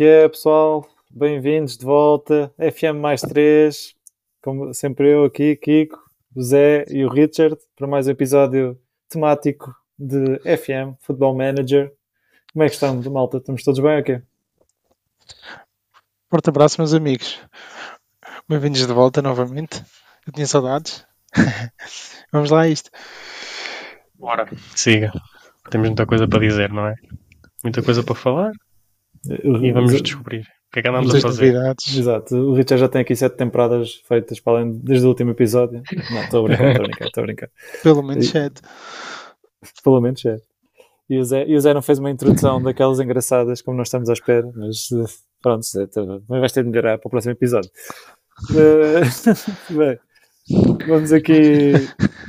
É que é, pessoal? Bem-vindos de volta. FM mais 3. Como sempre eu aqui, Kiko, o Zé e o Richard, para mais um episódio temático de FM, Football Manager. Como é que estamos, malta? Estamos todos bem ou quê? Forte abraço, meus amigos. Bem-vindos de volta novamente. Eu tinha saudades. Vamos lá a isto. Bora, siga. Temos muita coisa para dizer, não é? Muita coisa para falar e vamos descobrir o que é que andamos Muitas a fazer. novidades. Exato. O Richard já tem aqui sete temporadas feitas para além, desde o último episódio. Não, estou a brincar, estou a brincar, estou a brincar. Pelo menos sete. Pelo menos é. E o, Zé, e o Zé não fez uma introdução daquelas engraçadas como nós estamos à espera, mas eh, pronto, Zé, tá- vais ter de melhorar para o próximo episódio. Eh, bem, vamos aqui,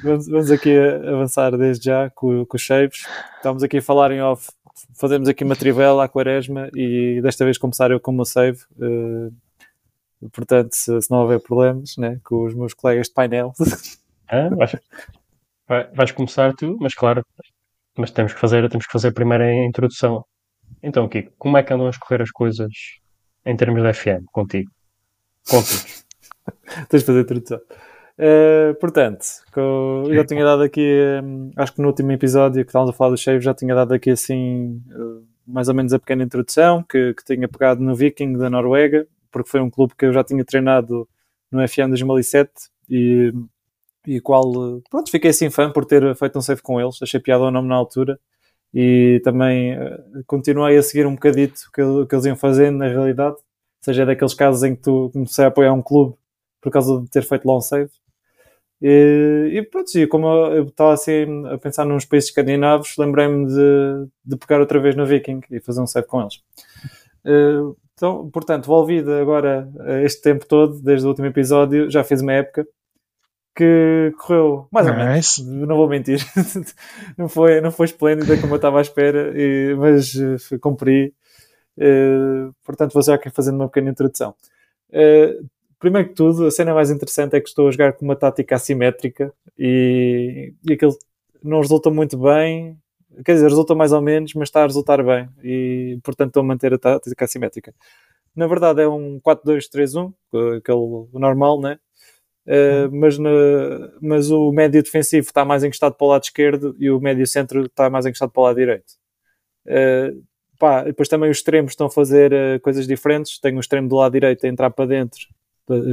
vamos, vamos aqui avançar desde já com, com os shaves. Estamos aqui a falar em off, fazemos aqui uma trivela à quaresma e desta vez começar eu com o meu save. eh, portanto, se, se não houver problemas né, com os meus colegas de painel, Ah, vais, vai- vais começar tu, mas claro, mas temos que fazer, temos que fazer primeiro a introdução. Então, Kiko, como é que andam a escorrer as coisas em termos de FM contigo? Conta-nos. Tens de fazer a tradução. Eh, portanto, eu já tinha dado aqui, hum, acho que no último episódio que estávamos a falar do Shave, já tinha dado aqui assim, eh, mais ou menos a pequena introdução, que, que tinha pegado no Viking da Noruega, porque foi um clube que eu já tinha treinado no FM 2007 e, e qual, eh, pronto, fiquei assim fã por ter feito um save com eles, achei piada o nome na altura e também eh, continuei a seguir um bocadito o que, que eles iam fazendo na realidade, ou seja, é daqueles casos em que tu comecei a apoiar um clube por causa de ter feito long save. E, e pronto, e como eu estava assim a pensar nos países escandinavos, lembrei-me de, de pegar outra vez no Viking e fazer um save com eles. Então, portanto, envolvido agora este tempo todo, desde o último episódio, já fiz uma época que correu mais ou menos, Nice. não vou mentir, não foi, não foi esplêndida como eu estava à espera, e- mas eh, cumpri. Eh, portanto, vou já aqui fazendo uma pequena introdução. Eh, primeiro que tudo, a cena mais interessante é que estou a jogar com uma tática assimétrica e, e aquilo não resulta muito bem, quer dizer, resulta mais ou menos, mas está a resultar bem e, portanto, estou a manter a tática assimétrica. Na verdade, é um 4-2-3-1, aquele normal, né? Uh, mas, na- mas o médio defensivo está mais encostado para o lado esquerdo e o médio centro está mais encostado para o lado direito. Uh, pá, depois também os extremos estão a fazer uh, coisas diferentes. Tem o extremo do lado direito a entrar para dentro,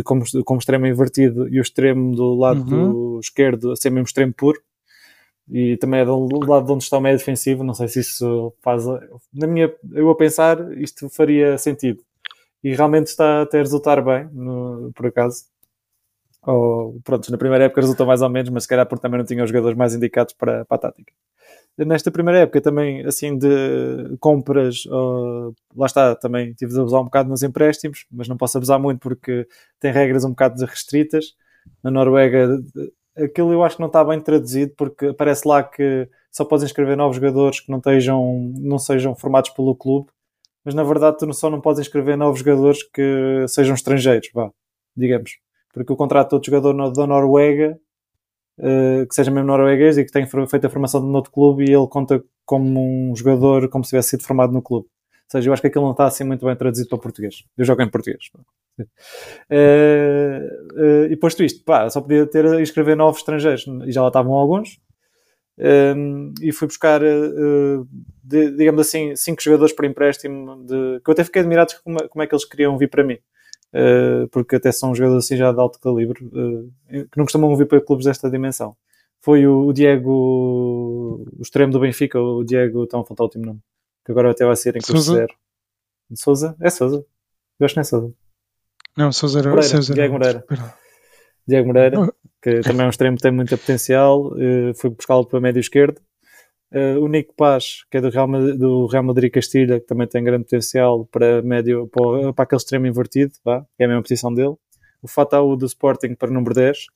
como, como extremo invertido, e o extremo do lado do esquerdo a ser mesmo extremo puro. E também é do do lado de onde está o médio defensivo. Não sei se isso faz. Na minha, eu a pensar, isto faria sentido. E realmente está até a resultar bem, no- por acaso. Ou, pronto, na primeira época resultou mais ou menos, mas se calhar porque também não tinha os jogadores mais indicados para, para a tática. Nesta primeira época também, assim, de compras, ó, lá está, também tive de abusar um bocado nos empréstimos, mas não posso abusar muito porque tem regras um bocado restritas. Na Noruega, aquilo eu acho que não está bem traduzido porque parece lá que só podes inscrever novos jogadores que não, estejam, não sejam formados pelo clube, mas na verdade tu só não podes inscrever novos jogadores que sejam estrangeiros, vá, digamos porque o contrato de outro jogador da Noruega, eh, que seja mesmo norueguês e que tenha feito a formação de outro clube e ele conta como um jogador como se tivesse sido formado no clube. Ou seja, eu acho que aquilo não está assim muito bem traduzido para português. Eu jogo em português. Eh, e posto isto, pá, só podia ter a inscrever novos estrangeiros e já lá estavam alguns. Um, e fui buscar, uh, de- digamos assim, cinco jogadores por empréstimo de, que eu até fiquei admirado com como, como é que eles queriam vir para mim. Uh, porque até são jogadores assim já de alto calibre uh, que não costumam vir para clubes desta dimensão. Foi o, Diego, o extremo do Benfica, o Diego, estão a faltar o último nome, que agora até vai ser em curso zero. Souza? É Souza. Eu acho que não é Souza. Não, Sousa era Moreira, Sousa Diego. Moreira. Diego Moreira, que também é um extremo que tem muito potencial, eh, fui buscá-lo para médio esquerdo. Eh, o Nico Paz, que é do Real, Ma- do Real Madrid Castilha, que também tem grande potencial para médio, para, o- para aquele extremo invertido, que é a mesma posição dele. O Fatau do Sporting para número 10.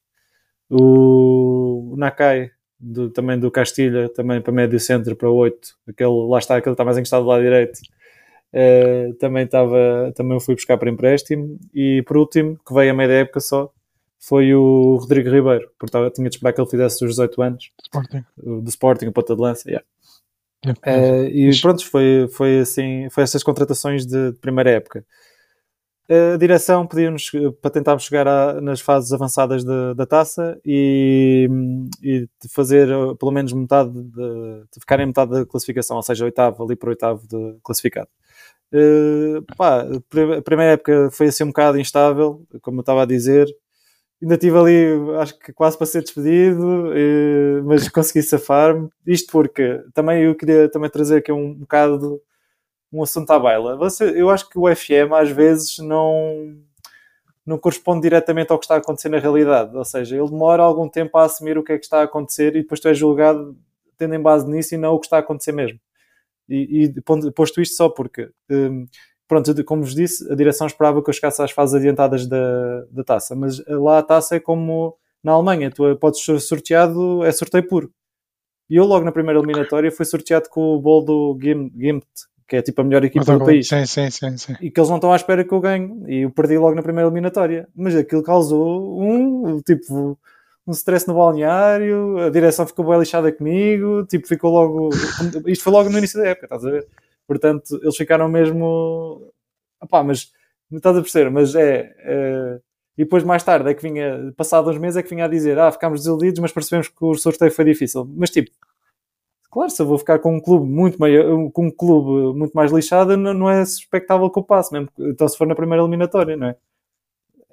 O Nakai, do- também do Castilha, também para médio centro, para 8. Aquele, lá está, aquele que está mais encostado do lado direito. Eh, também estava, também o fui buscar para empréstimo. E por último, que veio a meia da época só, foi o Rodrigo Ribeiro, porque tinha de esperar que ele fizesse os 18 anos, Sporting. do Sporting, o ponta de lança. yeah. Uh, e pronto, foi, foi assim, foi essas contratações de, de primeira época. A direção pediu-nos para tentarmos chegar a, nas fases avançadas de, da taça e, e fazer pelo menos metade de, de, ficar em metade da classificação, ou seja, oitavo ali para oitavo de classificado. Uh, pá, a primeira época foi assim um bocado instável, como eu estava a dizer, ainda estive ali, acho que quase para ser despedido, mas consegui safar-me. Isto porque também eu queria também trazer aqui um, bocado um assunto à baila. Você, eu acho que o FM às vezes não, não corresponde diretamente ao que está a acontecer na realidade. Ou seja, ele demora algum tempo a assumir o que é que está a acontecer e depois tu és julgado tendo em base nisso e não o que está a acontecer mesmo. E, e posto isto só porque um, pronto, como vos disse, a direção esperava que eu chegasse às fases adiantadas da, da taça, mas lá a taça é como na Alemanha, tu podes ser sorteado, é sorteio puro. E eu logo na primeira eliminatória fui sorteado com o bol do Gimt, que é tipo a melhor equipa do país. Sim, sim, sim, sim, E que eles não estão à espera que eu ganhe. E eu perdi logo na primeira eliminatória. Mas aquilo causou um, tipo, um stress no balneário, a direção ficou bem lixada comigo, tipo, ficou logo... Isto foi logo no início da época, estás a ver? Portanto, eles ficaram mesmo. Opá, mas não estás a perceber, mas é, é, E depois, mais tarde, é que vinha, passado uns meses, é que vinha a dizer: Ah, ficámos desiludidos, mas percebemos que o sorteio foi difícil. Mas tipo, claro, se eu vou ficar com um clube muito, meio, com um clube muito mais lixado, não, não é suspectável que eu passe, mesmo. Então, se for na primeira eliminatória, não é?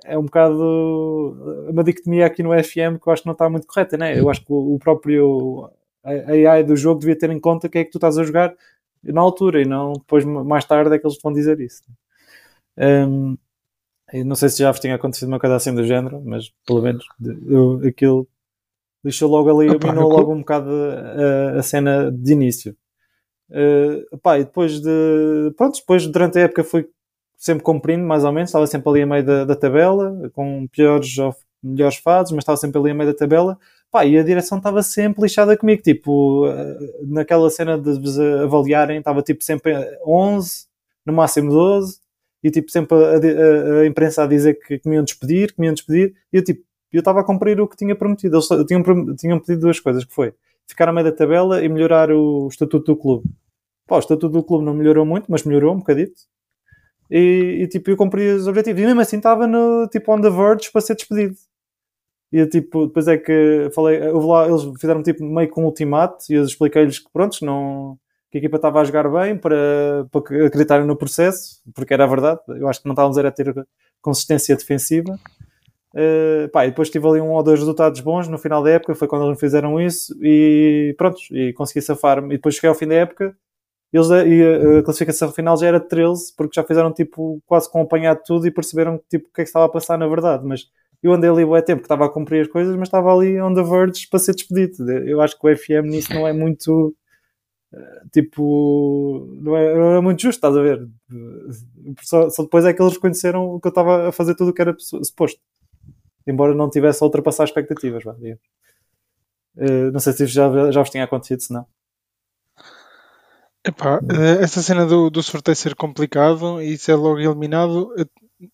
É um bocado uma dicotomia aqui no FM que eu acho que não está muito correta, né? Eu acho que o próprio AI do jogo devia ter em conta que é que tu estás a jogar na altura e não depois mais tarde é que eles vão dizer isso. Um, não sei se já vos tinha acontecido uma coisa assim do género, mas pelo menos eu, aquilo deixou logo ali, Opa, logo um bocado a, a, cena de início. Uh, pá, e depois de. Pronto, depois durante a época fui sempre cumprindo, mais ou menos, estava sempre ali a meio da, da tabela, com piores ou melhores fases, mas estava sempre ali a meio da tabela. Pá, e a direção estava sempre lixada comigo, tipo, eh, naquela cena de vos avaliarem, estava tipo sempre 11, no máximo 12, e tipo sempre a, a, a imprensa a dizer que, que me iam despedir, que me iam despedir, e eu tipo, eu estava a cumprir o que tinha prometido. Eles tinham, tinham pedido duas coisas, que foi ficar a meio da tabela e melhorar o estatuto do clube. Pá, o estatuto do clube não melhorou muito, mas melhorou um bocadito. E, e tipo, eu cumpri os objetivos. E mesmo assim estava no, tipo, on the verge para ser despedido. E tipo, depois é que falei, houve lá, eles fizeram tipo meio com um ultimato e eu expliquei-lhes que pronto, não, que a equipa estava a jogar bem para, para acreditarem no processo, porque era a verdade. Eu acho que não estávamos a ter consistência defensiva. Uh, pá, e depois tive ali um ou dois resultados bons no final da época, foi quando eles fizeram isso e pronto, e consegui safar-me. E depois cheguei ao fim da época eles, e a, classificação final já era 13, porque já fizeram tipo quase com apanhado tudo e perceberam tipo, o que é que estava a passar na verdade. Mas eu andei ali o tempo que estava a cumprir as coisas, mas estava ali on the verge para ser despedido. Eu acho que o FM nisso não é muito eh, tipo não é, não é muito justo, estás a ver? Só, só, depois é que eles reconheceram que eu estava a fazer tudo o que era suposto. Embora não tivesse a ultrapassar expectativas, vá, uh, não sei se já, já vos tinha acontecido, se não. Epá, eh, essa cena do, do sorteio ser complicado e ser logo eliminado,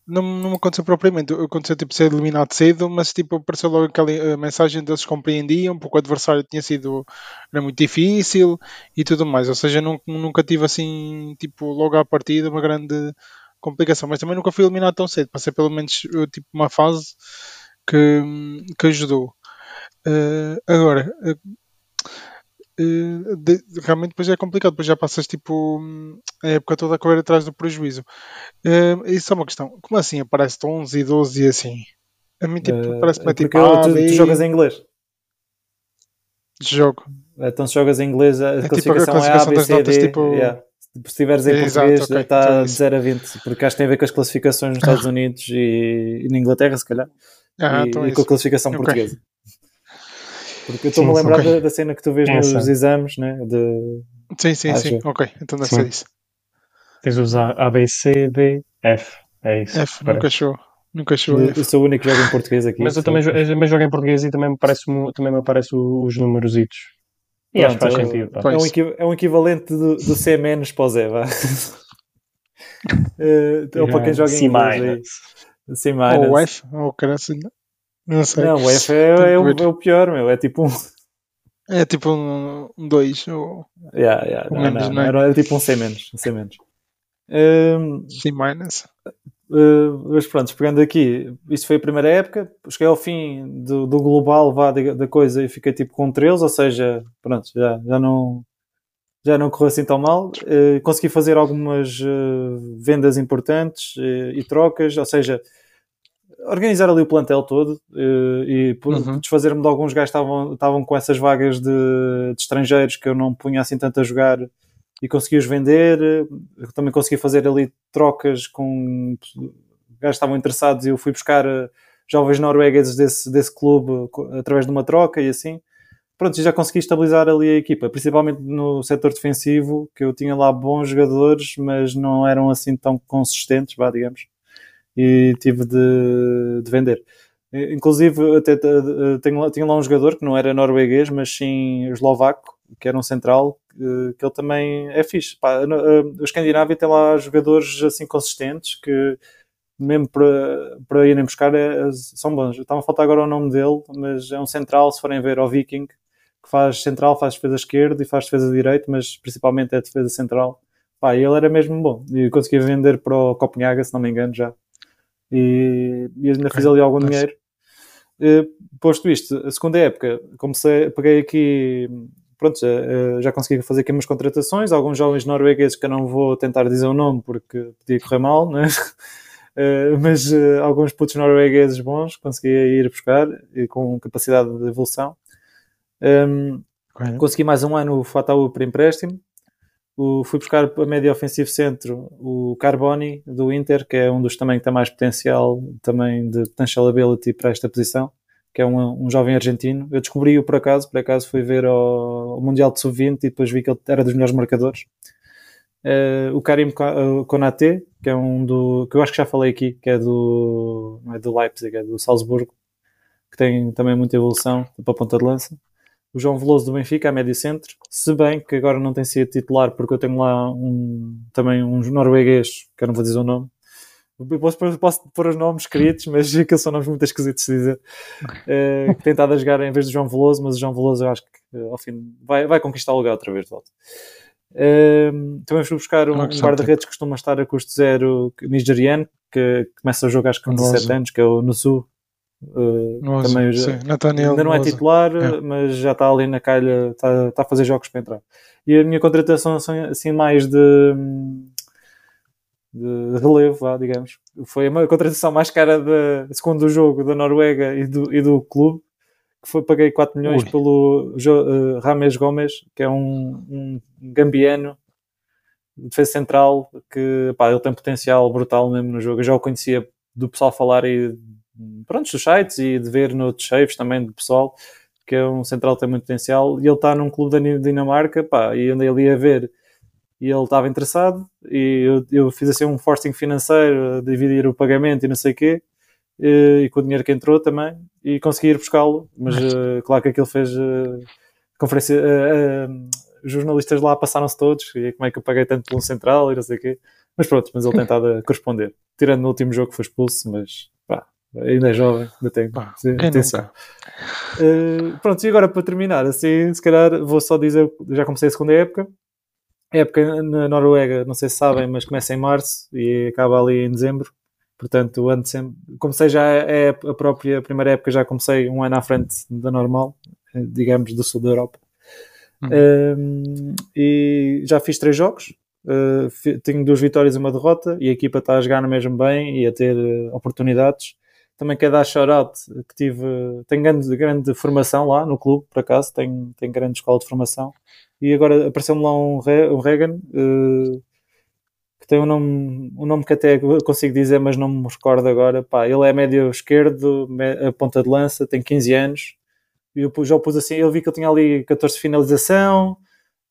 não, não aconteceu propriamente. Aconteceu tipo ser eliminado cedo, mas tipo apareceu logo aquela eh, mensagem deles compreendiam, porque o adversário tinha sido era muito difícil e tudo mais. Ou seja, nunca, nunca tive assim, tipo, logo à partida uma grande complicação, mas também nunca fui eliminado tão cedo. Passei pelo menos eh, tipo uma fase que, que ajudou. Uh, agora, uh, Uh, de, realmente depois é complicado, depois já passas tipo a época toda a correr atrás do prejuízo. Uh, isso é uma questão. Como assim aparece 11 e 12 e assim? A mim tipo, uh, parece-me é tipo. Ah, tu, tu, jogas em inglês? Jogo. Então se jogas em inglês, a é classificação, tipo a classificação é A, B, C, D. Tipo... Yeah. Se estiveres em é, português, okay. está então, de 0 a 20, porque acho que tem a ver com as classificações nos Estados Unidos e, e na Inglaterra, se calhar, ah, e, então e com a classificação okay. portuguesa. Porque eu estou-me a lembrar okay. da, da, cena que tu vês Essa. nos exames, né? De... Sim, sim, sim. Ok, então deve sim. ser isso. Tens os A, A, B, C, D, F. É isso. F, parece. nunca achou. Nunca achou. Eu, eu, sou o único que joga em português aqui. Mas eu também, eu também jogo em português e também me, parece, também me aparecem os numerositos. E Pronto, que faz é, sentido. É um, é um equivalente do, do C- para o Z, vá. uh, ou para quem joga em inglês. C-. Ou F, ou oh, caralho. Não sei. Não, o F é, é, o, é o pior, meu. É tipo um. É tipo um 2 ou Yeah, yeah, Ou não, menos, não, não é? Era, era tipo um C menos. Um C menos. Hum, C minus. Uh, mas pronto, pegando aqui, isto foi a primeira época, cheguei ao fim do, do global vá, da, da coisa e fiquei tipo com 13, ou seja, pronto, já, já não já não correu assim tão mal. Uh, consegui fazer algumas uh, vendas importantes uh, e trocas, ou seja, organizar ali o plantel todo uh, e por, Uhum. desfazer-me de alguns gajos que estavam, estavam com essas vagas de, de estrangeiros que eu não punha assim tanto a jogar e consegui-os vender. Eu também consegui fazer ali trocas com gajos que estavam interessados e eu fui buscar uh, jovens noruegueses desse, desse clube através de uma troca e assim. Pronto, já consegui estabilizar ali a equipa, principalmente no setor defensivo, que eu tinha lá bons jogadores, mas não eram assim tão consistentes, vá, digamos e tive de, de vender. Eh, Inclusive, até eh, tenho, lá- tinha lá um jogador que não era norueguês, mas sim eslovaco, que era um central, eh, que ele também é fixe. Pá, eh, o Escandinávia tem lá jogadores assim consistentes que, mesmo para, para irem buscar, é- são bons. Estava a faltar agora o nome dele, mas é um central, se forem ver, ao Viking, que faz central, faz defesa esquerda e faz defesa direita, mas principalmente é defesa central. Pá, ele era mesmo bom. E consegui vender para o Copenhaga, se não me engano, já e, e ainda Ok, fiz ali algum dinheiro. Posto isto, a segunda época, comecei, peguei aqui, pronto, já, eh, já consegui fazer aqui umas contratações, alguns jovens noruegueses que eu não vou tentar dizer o nome porque podia correr mal, né? Eh, mas eh, alguns putos noruegueses bons consegui ir buscar e com capacidade de evolução. Um, Ok. Consegui mais um ano o Fataú para empréstimo. O, fui buscar para médio ofensivo centro o Carboni do Inter, que é um dos também que tem mais potencial, também de potential ability para esta posição, que é um, um jovem argentino. Eu descobri-o por acaso, por acaso fui ver ao Mundial de Sub-20 e depois vi que ele era dos melhores marcadores. Eh, o Karim eh, Konaté, que é um do que eu acho que já falei aqui, que é do não é do Leipzig, é do Salzburgo, que tem também muita evolução para a ponta de lança o João Veloso do Benfica, a médio centro, se bem que agora não tem sido titular, porque eu tenho lá um, também um norueguês, que eu não vou dizer o nome. Posso, pôr- posso pôr os nomes escritos, mas aqueles são nomes muito esquisitos de dizer. Que tem estado a jogar em vez do João Veloso, mas o João Veloso eu acho que eh, ao fim vai, vai conquistar o lugar outra vez de volta. Eh, também fui buscar um, um que guarda-redes que costuma estar a custo zero que- nigeriano, que começa a jogar acho que com Noso. 17 anos, que é o Nusu. Noso, também já- sim. Nathaniel ainda não é titular, É. mas já está ali na calha, está, está a fazer jogos para entrar. E a minha contratação assim, assim mais de, de relevo, vá, digamos, foi a contratação mais cara da segundo o jogo da Noruega e do, e do clube, que foi paguei 4 milhões Ui. pelo Jo- eh, Rames Gomes, que é um, um gambiano de defesa central que pá, ele tem potencial brutal mesmo no jogo. Eu já o conhecia do pessoal falar e pronto, dos sites e de ver noutros saves também do pessoal que é um central que tem muito potencial e ele está num clube da Dinamarca pá, e andei ali a ver e ele estava interessado e eu, eu fiz assim um forcing financeiro a dividir o pagamento e não sei o quê e, e com o dinheiro que entrou também e consegui ir buscá-lo mas eh, claro que aquilo fez eh, conferência eh, os jornalistas lá passaram-se todos e como é que eu paguei tanto pelo central e não sei o quê mas pronto, mas ele tem estado a corresponder. Tirando no último jogo que foi expulso mas ainda é jovem ainda Pá, quem atenção. Uh, pronto, e agora para terminar, assim, se calhar vou só dizer, já comecei a segunda época. A época na Noruega, não sei se sabem, mas começa em março e acaba ali em dezembro. Portanto, o ano de sempre. Comecei já, é a própria primeira época, já comecei um ano à frente da normal, eh, digamos, do sul da Europa. Um, e já fiz três jogos. Uh, tenho duas vitórias e uma derrota e a equipa está a jogar mesmo bem e a ter uh, oportunidades também quero dar shout-out que tive, tenho grande, grande formação lá no clube, por acaso, tenho, tenho grande escola de formação e agora apareceu-me lá um, Re, um Reagan uh, que tem um nome, um nome que até consigo dizer, mas não me recordo agora. Pá, ele é médio esquerdo, a ponta de lança, tem 15 anos. E eu já o pus assim, eu vi que ele tinha ali 14 de finalização,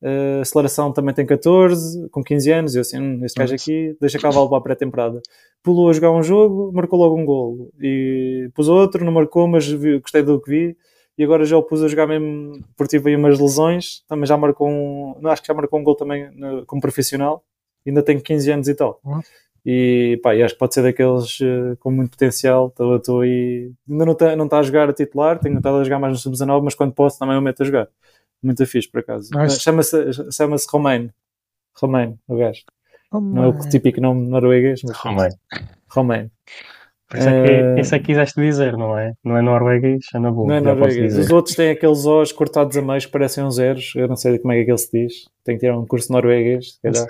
uh, aceleração também tem 14, com 15 anos. E eu assim, hum, este gajo aqui deixa cavalo para a pré-temporada. Pulou a jogar um jogo, marcou logo um golo. E pus outro, não marcou, mas vi, gostei do que vi. E agora já o pus a jogar mesmo, porque tive aí umas lesões. Também já marcou um, não, acho que já marcou um gol também no, como profissional ainda tenho 15 anos e tal. Uhum. E pá, acho que pode ser daqueles uh, com muito potencial. Estou aí. Ainda não está não tá a jogar a titular, tenho estado a jogar mais no sub-19, mas quando posso também o meto a jogar. Muito fixe, por acaso. Chama-se chama Romain. Romain, o gajo. Oh, Não é o típico nome norueguês, mas Romei. Romain. Por isso é que, Eh, isso é que quiseste dizer, não é? Não é norueguês, é na boa. Não é norueguês. Os outros têm aqueles O's cortados a meios que parecem uns zeros. Eu não sei como é que aquele se diz. Tenho que tirar um curso norueguês, se calhar.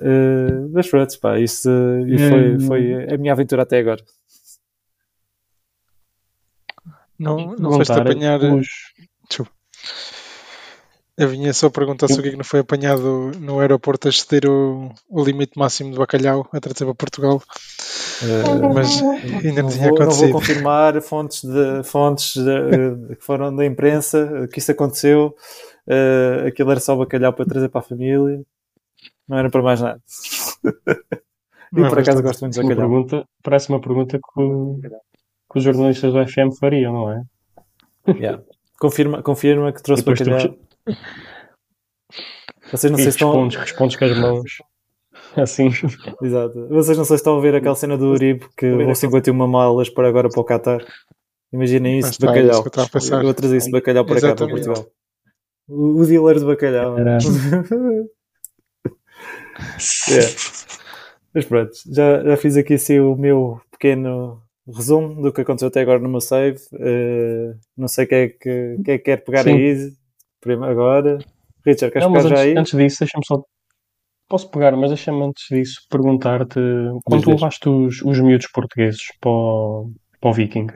Eh, mas pronto, pá, isso eh, e foi, Hum. foi a minha aventura até agora. Não, não foste apanhar. os- Desculpa. Eu vinha só perguntar se o que é que não foi apanhado no aeroporto a exceder o, o limite máximo de bacalhau a trazer para Portugal, Eh, mas ainda não, não, tinha vou, não vou acontecido. confirmar fontes, de, fontes de- que foram da imprensa que isso aconteceu. Eh, aquilo era só bacalhau para trazer para a família. Não era para mais nada. Não e por acaso gosto muito de uma bacalhau. pergunta, parece uma pergunta que, o- que os jornalistas do FM fariam, não é? Yeah. Confirma, confirma que trouxe bacalhau. Vocês não e sei se estão. respondes, respondes com as mãos. Assim. Exato. Vocês não sei se estão a ver aquela cena do Uribe que levou 51 malas para agora para o Qatar. Imaginem isso de é isso bacalhau. que eu vou trazer isso de bacalhau para cá, para. Portugal. O, o dealer de bacalhau. Yeah. Mas pronto, já, já fiz aqui assim o meu pequeno resumo do que aconteceu até agora no meu save. Eh, não sei quem é que, quem é que quer pegar Sim. aí prima- agora. Richard, queres Não, mas antes, antes disso, deixa-me só. Posso pegar, mas deixa-me antes disso perguntar-te. Quando tu levaste os, os miúdos portugueses para o, para o Viking,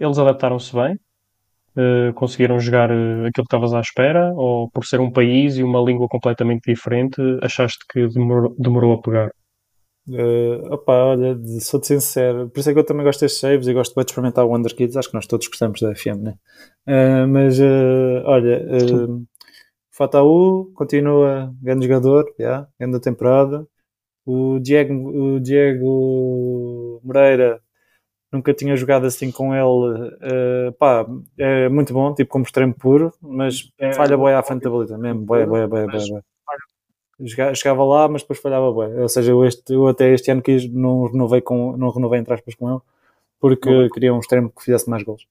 eles adaptaram-se bem? Eh, conseguiram jogar eh, aquilo que estavas à espera? Ou por ser um país e uma língua completamente diferente, achaste que demorou, demorou a pegar? Uh, opa, olha, de- sou-te sincero, por isso é que eu também gosto destes saves e gosto de experimentar o Wonder Kids, acho que nós todos gostamos da FM, né? Uh, mas, uh, olha, uh, Fataú continua grande jogador, já, grande temporada. O Diego, o Diego Moreira nunca tinha jogado assim com ele, uh, pá, é muito bom, tipo como extremo puro, mas falha boia à frente da baliza, mesmo, boia, boia, boia, boia, boia. Chegava lá, mas depois falhava bem. Ou seja, eu, este, eu até este ano quis, não renovei, com, não renovei entre aspas com ele, porque queria um extremo que fizesse mais gols.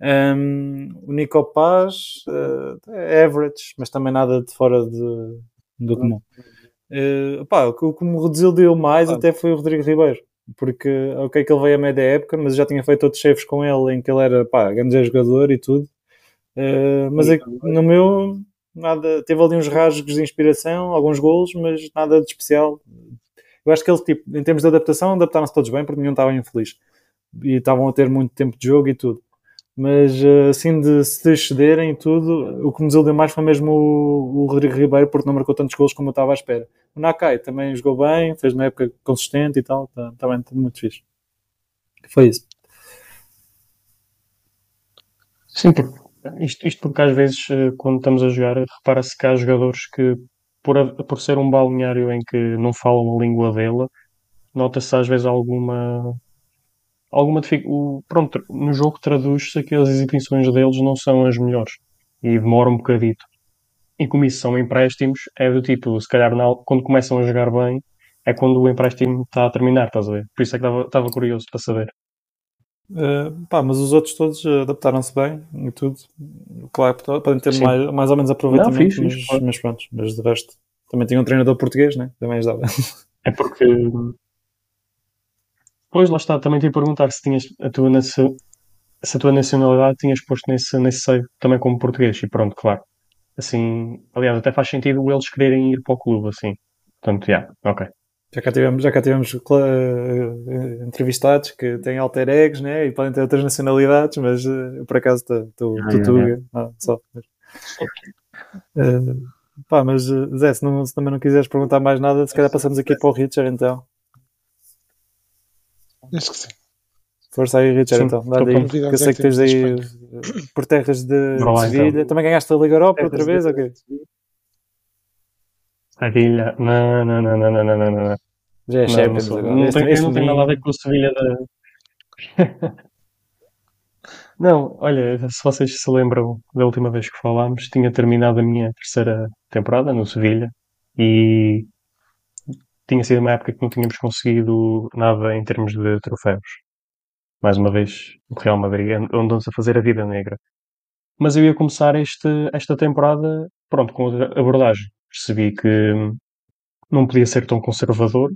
Um, o Nico Paz uh, é average, mas também nada de fora de, do comum. Uh, pá, o que me desiludiu mais até foi o Rodrigo Ribeiro, porque ok que ele veio a média época, mas eu já tinha feito outros chefes com ele em que ele era pá, grande jogador e tudo. Uh, mas é no meu nada, teve ali uns rasgos de inspiração, alguns golos, mas nada de especial. Eu acho que ele, tipo, em termos de adaptação, adaptaram-se todos bem, porque nenhum estava infeliz. E estavam a ter muito tempo de jogo e tudo. Mas, eh, assim, de se excederem e tudo, o que me desiludiu mais foi mesmo o, o Rodrigo Ribeiro, porque não marcou tantos golos como eu estava à espera. O Nakai também jogou bem, fez uma época consistente e tal, tá- também tá muito fixe. Foi isso. Sim, porque, isto, isto porque às vezes, eh, quando estamos a jogar, repara-se que há jogadores que, por, por ser um balneário em que não falam a língua dele, nota-se às vezes alguma. alguma dificuldade. Pronto, no jogo traduz-se que as exibições deles não são as melhores e demora um bocadito. E como isso são empréstimos, é do tipo, se calhar quando começam a jogar bem, é quando o empréstimo está a terminar, estás a ver? Por isso é que estava curioso para saber. Uh, pá, mas os outros todos uh, adaptaram-se bem e tudo. Claro, podem ter Sim. mais, mais ou menos aproveitamento, Não, fixe, mas, fixe, mas pronto, mas de resto. Também tinha um treinador português, né? Também ajudava. É porque. Pois, lá está, também te ia perguntar se tinhas a tua, se a tua nacionalidade tinhas posto nesse, nesse save também como português. E pronto, claro. Assim, aliás, até faz sentido eles quererem ir para o clube, assim. Portanto, já, ok. Já cá tivemos, já cá tivemos uh, entrevistados que têm alter egos, né? E podem ter outras nacionalidades, mas uh, eu por acaso estou Ah, tuga. Ah, só. Uh, pá, mas Zé, se, não, se também não quiseres perguntar mais nada, se calhar passamos aqui para o Richard então. Acho que sim. Força aí, Richard, Sim, então. estou Dá-lhe aí, pronto. que eu sei que tens aí por terras de, de Sevilha. então. Também ganhaste a Liga Europa outra vez, ok? Sevilha. Não, não, não, não, não, não, não, não. Já é Não, não, Champions sou- agora. não tem, este não tem nada a ver com o Sevilha da. Não, olha, se vocês se lembram da última vez que falámos, tinha terminado a minha terceira temporada no Sevilha e tinha sido uma época que não tínhamos conseguido nada em termos de troféus. Mais uma vez, o Real Madrid andou-nos a fazer a vida negra. Mas eu ia começar este, esta temporada, pronto, com outra abordagem. Percebi que não podia ser tão conservador,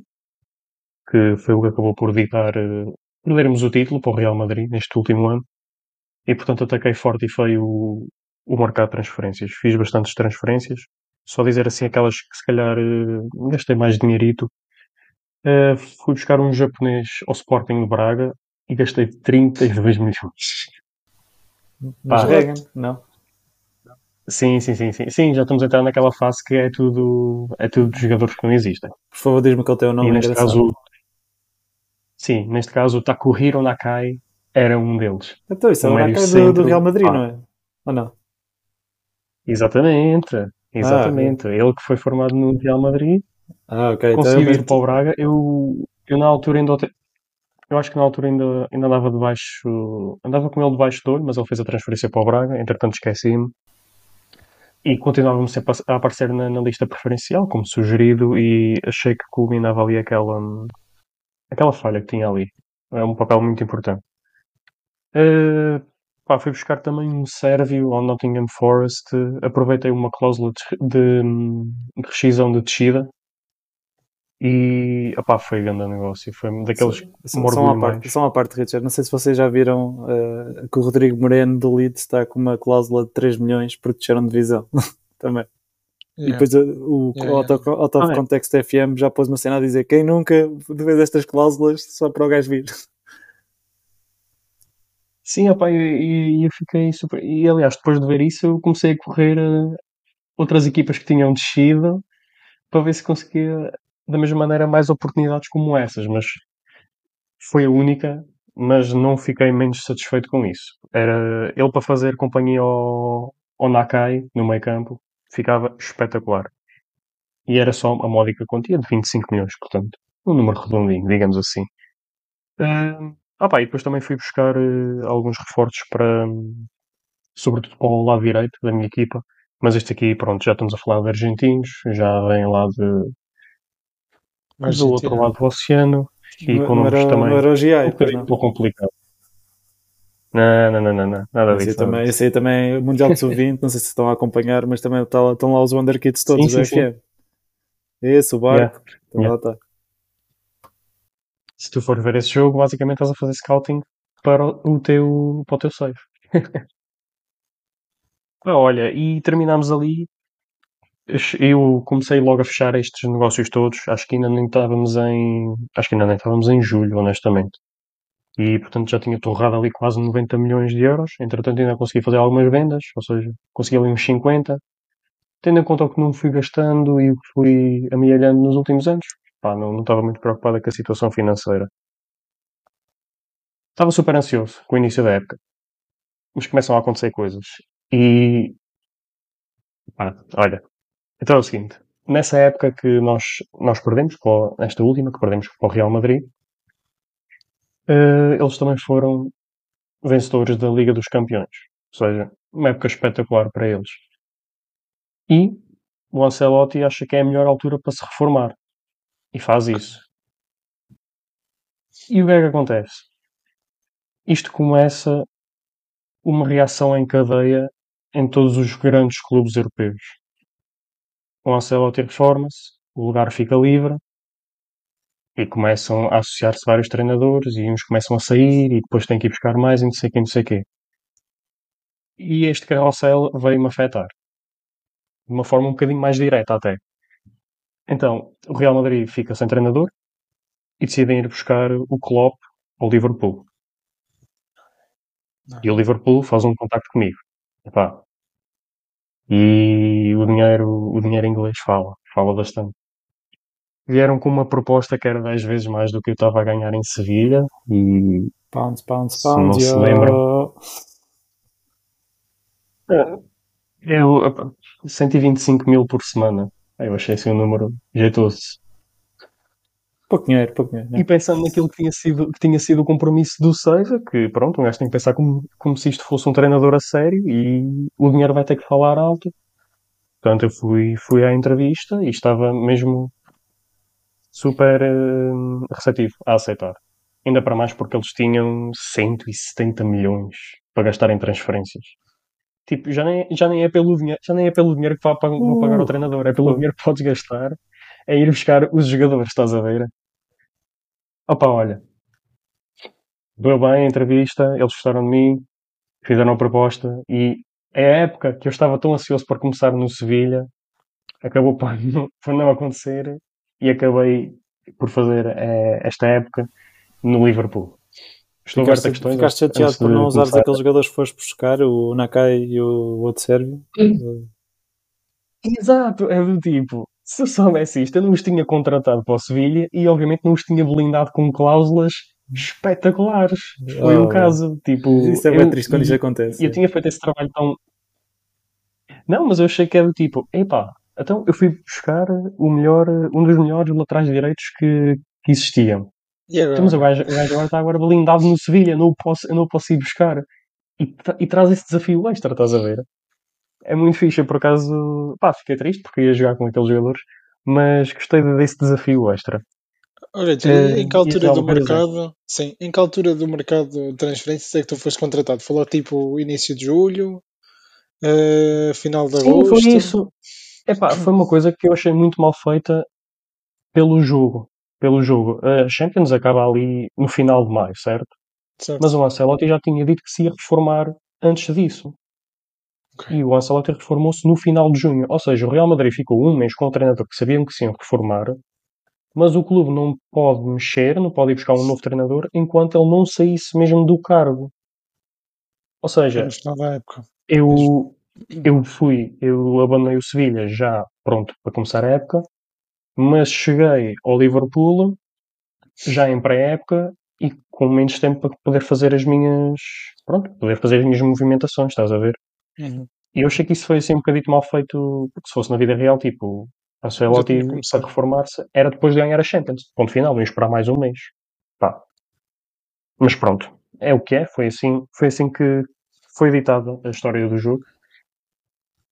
que foi o que acabou por ditar uh, perdermos o título para o Real Madrid neste último ano. E portanto ataquei forte e feio o, o mercado de transferências. Fiz bastantes transferências. Só dizer assim aquelas que se calhar uh, gastei mais dinheirito. Uh, fui buscar um japonês ao Sporting de Braga e gastei 32 milhões. Mas Reagan, não? Sim, sim, sim, sim. Sim, já estamos a entrar naquela fase que é tudo, é tudo de jogadores que não existem. Por favor, diz-me qual é o teu nome. E neste caso, sim, neste caso o Takuhiro Nakai era um deles. Então, isso é o Nakai do, do, Real Madrid, ah. não é? Ou não? Exatamente, exatamente. Ah, Ele que foi formado no Real Madrid, ah, ok. Então conseguiu então, ir para o Braga. Eu, eu na altura ainda eu acho que na altura ainda, ainda andava debaixo andava com ele debaixo do olho, mas ele fez a transferência para o Braga, entretanto esqueci-me e continuava sempre a aparecer na, na, lista preferencial como sugerido e achei que culminava ali aquela aquela falha que tinha ali. É um papel muito importante. Uh, pá, fui buscar também um sérvio ao Nottingham Forest. Aproveitei uma cláusula de, de, de rescisão de descida e opá, foi grande negócio. Foi daqueles são, são, à parte, são à parte, Richard. Não sei se vocês já viram uh, que o Rodrigo Moreno do Leeds está com uma cláusula de 3 milhões porque deixaram de divisão também. Yeah. E depois o, yeah, Out, of, out of ah, Context é. FM já pôs uma cena a dizer quem nunca vez estas cláusulas só para o gajo vir. Sim, opa, e, eu fiquei super. E aliás, depois de ver isso, eu comecei a correr uh, outras equipas que tinham descido para ver se conseguia da mesma maneira mais oportunidades como essas, mas foi a única, mas não fiquei menos satisfeito com isso. Era ele para fazer companhia ao, ao Nakai no meio campo, ficava espetacular. E era só a módica quantia de 25 milhões, portanto, um número redondinho, digamos assim. Uh, ah pá, e depois também fui buscar uh, alguns reforços para, sobretudo para o lado direito da minha equipa, mas este aqui, pronto, já estamos a falar de argentinos, já vem lá de, mas do outro lado do oceano e com nomes também Marogiai, um bocadinho pouco complicado. Não, não, não, não, não. nada disso. Também, esse aí também, o Mundial de Sub-20, não sei se estão a acompanhar, mas também tá, estão lá os Wonder Kids todos sim, sim, do FM. Esse, o barco, yeah. Então yeah. lá está. Se tu for ver esse jogo, basicamente estás a fazer scouting para o teu, para o teu save. ah, olha, e terminamos ali eu comecei logo a fechar estes negócios todos. Acho que ainda nem estávamos em. Acho que ainda nem estávamos em julho, honestamente. E portanto já tinha torrado ali quase 90 milhões de euros. Entretanto, ainda consegui fazer algumas vendas, ou seja, consegui ali uns 50. Tendo em conta o que não fui gastando e o que fui amealhando nos últimos anos, pá, não, não estava muito preocupado com a situação financeira. Estava super ansioso com o início da época. Mas começam a acontecer coisas. E. Pá, olha, então é o seguinte, nessa época que nós, nós perdemos, nesta última, que perdemos para o Real Madrid, uh, eles também foram vencedores da Liga dos Campeões. Ou seja, uma época espetacular para eles. E o Ancelotti acha que é a melhor altura para se reformar. E faz isso. E o que é que acontece? Isto começa uma reação em cadeia em todos os grandes clubes europeus o Ancelotti reforma-se, o lugar fica livre e começam a associar-se vários treinadores e uns começam a sair e depois têm que ir buscar mais e não sei quem, não sei quê. E este carrossel veio-me afetar. De uma forma um bocadinho mais direta até. Então, o Real Madrid fica sem treinador e decidem ir buscar o Klopp ao Liverpool. Não. E o Liverpool faz um contacto comigo. Epá, e o dinheiro, o dinheiro inglês fala, fala bastante. Vieram com uma proposta que era 10 vezes mais do que eu estava a ganhar em Sevilha e. Pounds, pounds, pounds. Se não se lembram. Eu, 125 mil por semana. Eu achei assim um número jeitoso. Pouco dinheiro, pouco dinheiro. E pensando naquilo que tinha sido, que tinha sido o compromisso do Seiva, que pronto, um gajo tem que pensar como, como se isto fosse um treinador a sério e o dinheiro vai ter que falar alto. Portanto, eu fui, fui à entrevista e estava mesmo super uh, receptivo a aceitar. Ainda para mais porque eles tinham 170 milhões para gastar em transferências. Tipo, já nem, já nem, é, pelo dinheiro, já nem é pelo dinheiro que vá pagar, ao Uh. treinador, é pelo dinheiro que podes gastar a ir buscar os jogadores, estás a ver? Opa, olha. Deu bem a entrevista, eles gostaram de mim, fizeram a proposta e a época que eu estava tão ansioso por começar no Sevilha acabou por não, por não acontecer e acabei por fazer eh, esta época no Liverpool. Estou aberto a Ficaste, questões. ficaste chateado por não usares aqueles jogadores que foste buscar, o Nakai e o outro sérvio. Exato, é do tipo, se eu soubesse isto, eu não os tinha contratado para o Sevilha e obviamente não os tinha blindado com cláusulas espetaculares. Foi Oh, um caso, tipo. Isso é bem eu- triste quando e- isso acontece. E eu tinha feito esse trabalho tão. Não, mas eu achei que era do tipo, epá, então eu fui buscar o melhor, um dos melhores laterais direitos que, que existiam. E Então, mas o agora? gajo, o gajo agora está agora blindado no Sevilha, não o posso, eu não o posso ir buscar. E, tra- e traz esse desafio extra, estás a ver? É muito fixe, por acaso, pá, fiquei triste porque ia jogar com aqueles jogadores, mas gostei desse desafio extra. Olha, Eh, em que altura e do mercado, sim, em que altura do mercado de transferências é que tu foste contratado? Falou tipo início de julho, eh, final de Sim, agosto? foi isso. Epá, foi uma coisa que eu achei muito mal feita pelo jogo. Pelo jogo. A Champions acaba ali no final de maio, certo? Certo. Mas o Ancelotti já tinha dito que se ia reformar antes disso. E o Ancelotti reformou-se no final de junho. Ou seja, o Real Madrid ficou um mês com o treinador que sabiam que se iam reformar, mas o clube não pode mexer, não pode ir buscar um novo treinador enquanto ele não saísse mesmo do cargo. Ou seja, eu, eu fui, eu abandonei o Sevilha já pronto para começar a época, mas cheguei ao Liverpool já em pré-época e com menos tempo para poder fazer as minhas, pronto, poder fazer as minhas movimentações, estás a ver? Uhum. E eu achei que isso foi assim um bocadinho mal feito, porque se fosse na vida real, tipo, a tinha começado. para reformar-se era depois de ganhar a Champions, ponto final, não ia esperar mais um mês. Pá. Mas pronto, é o que é, foi assim, foi assim que foi editada a história do jogo.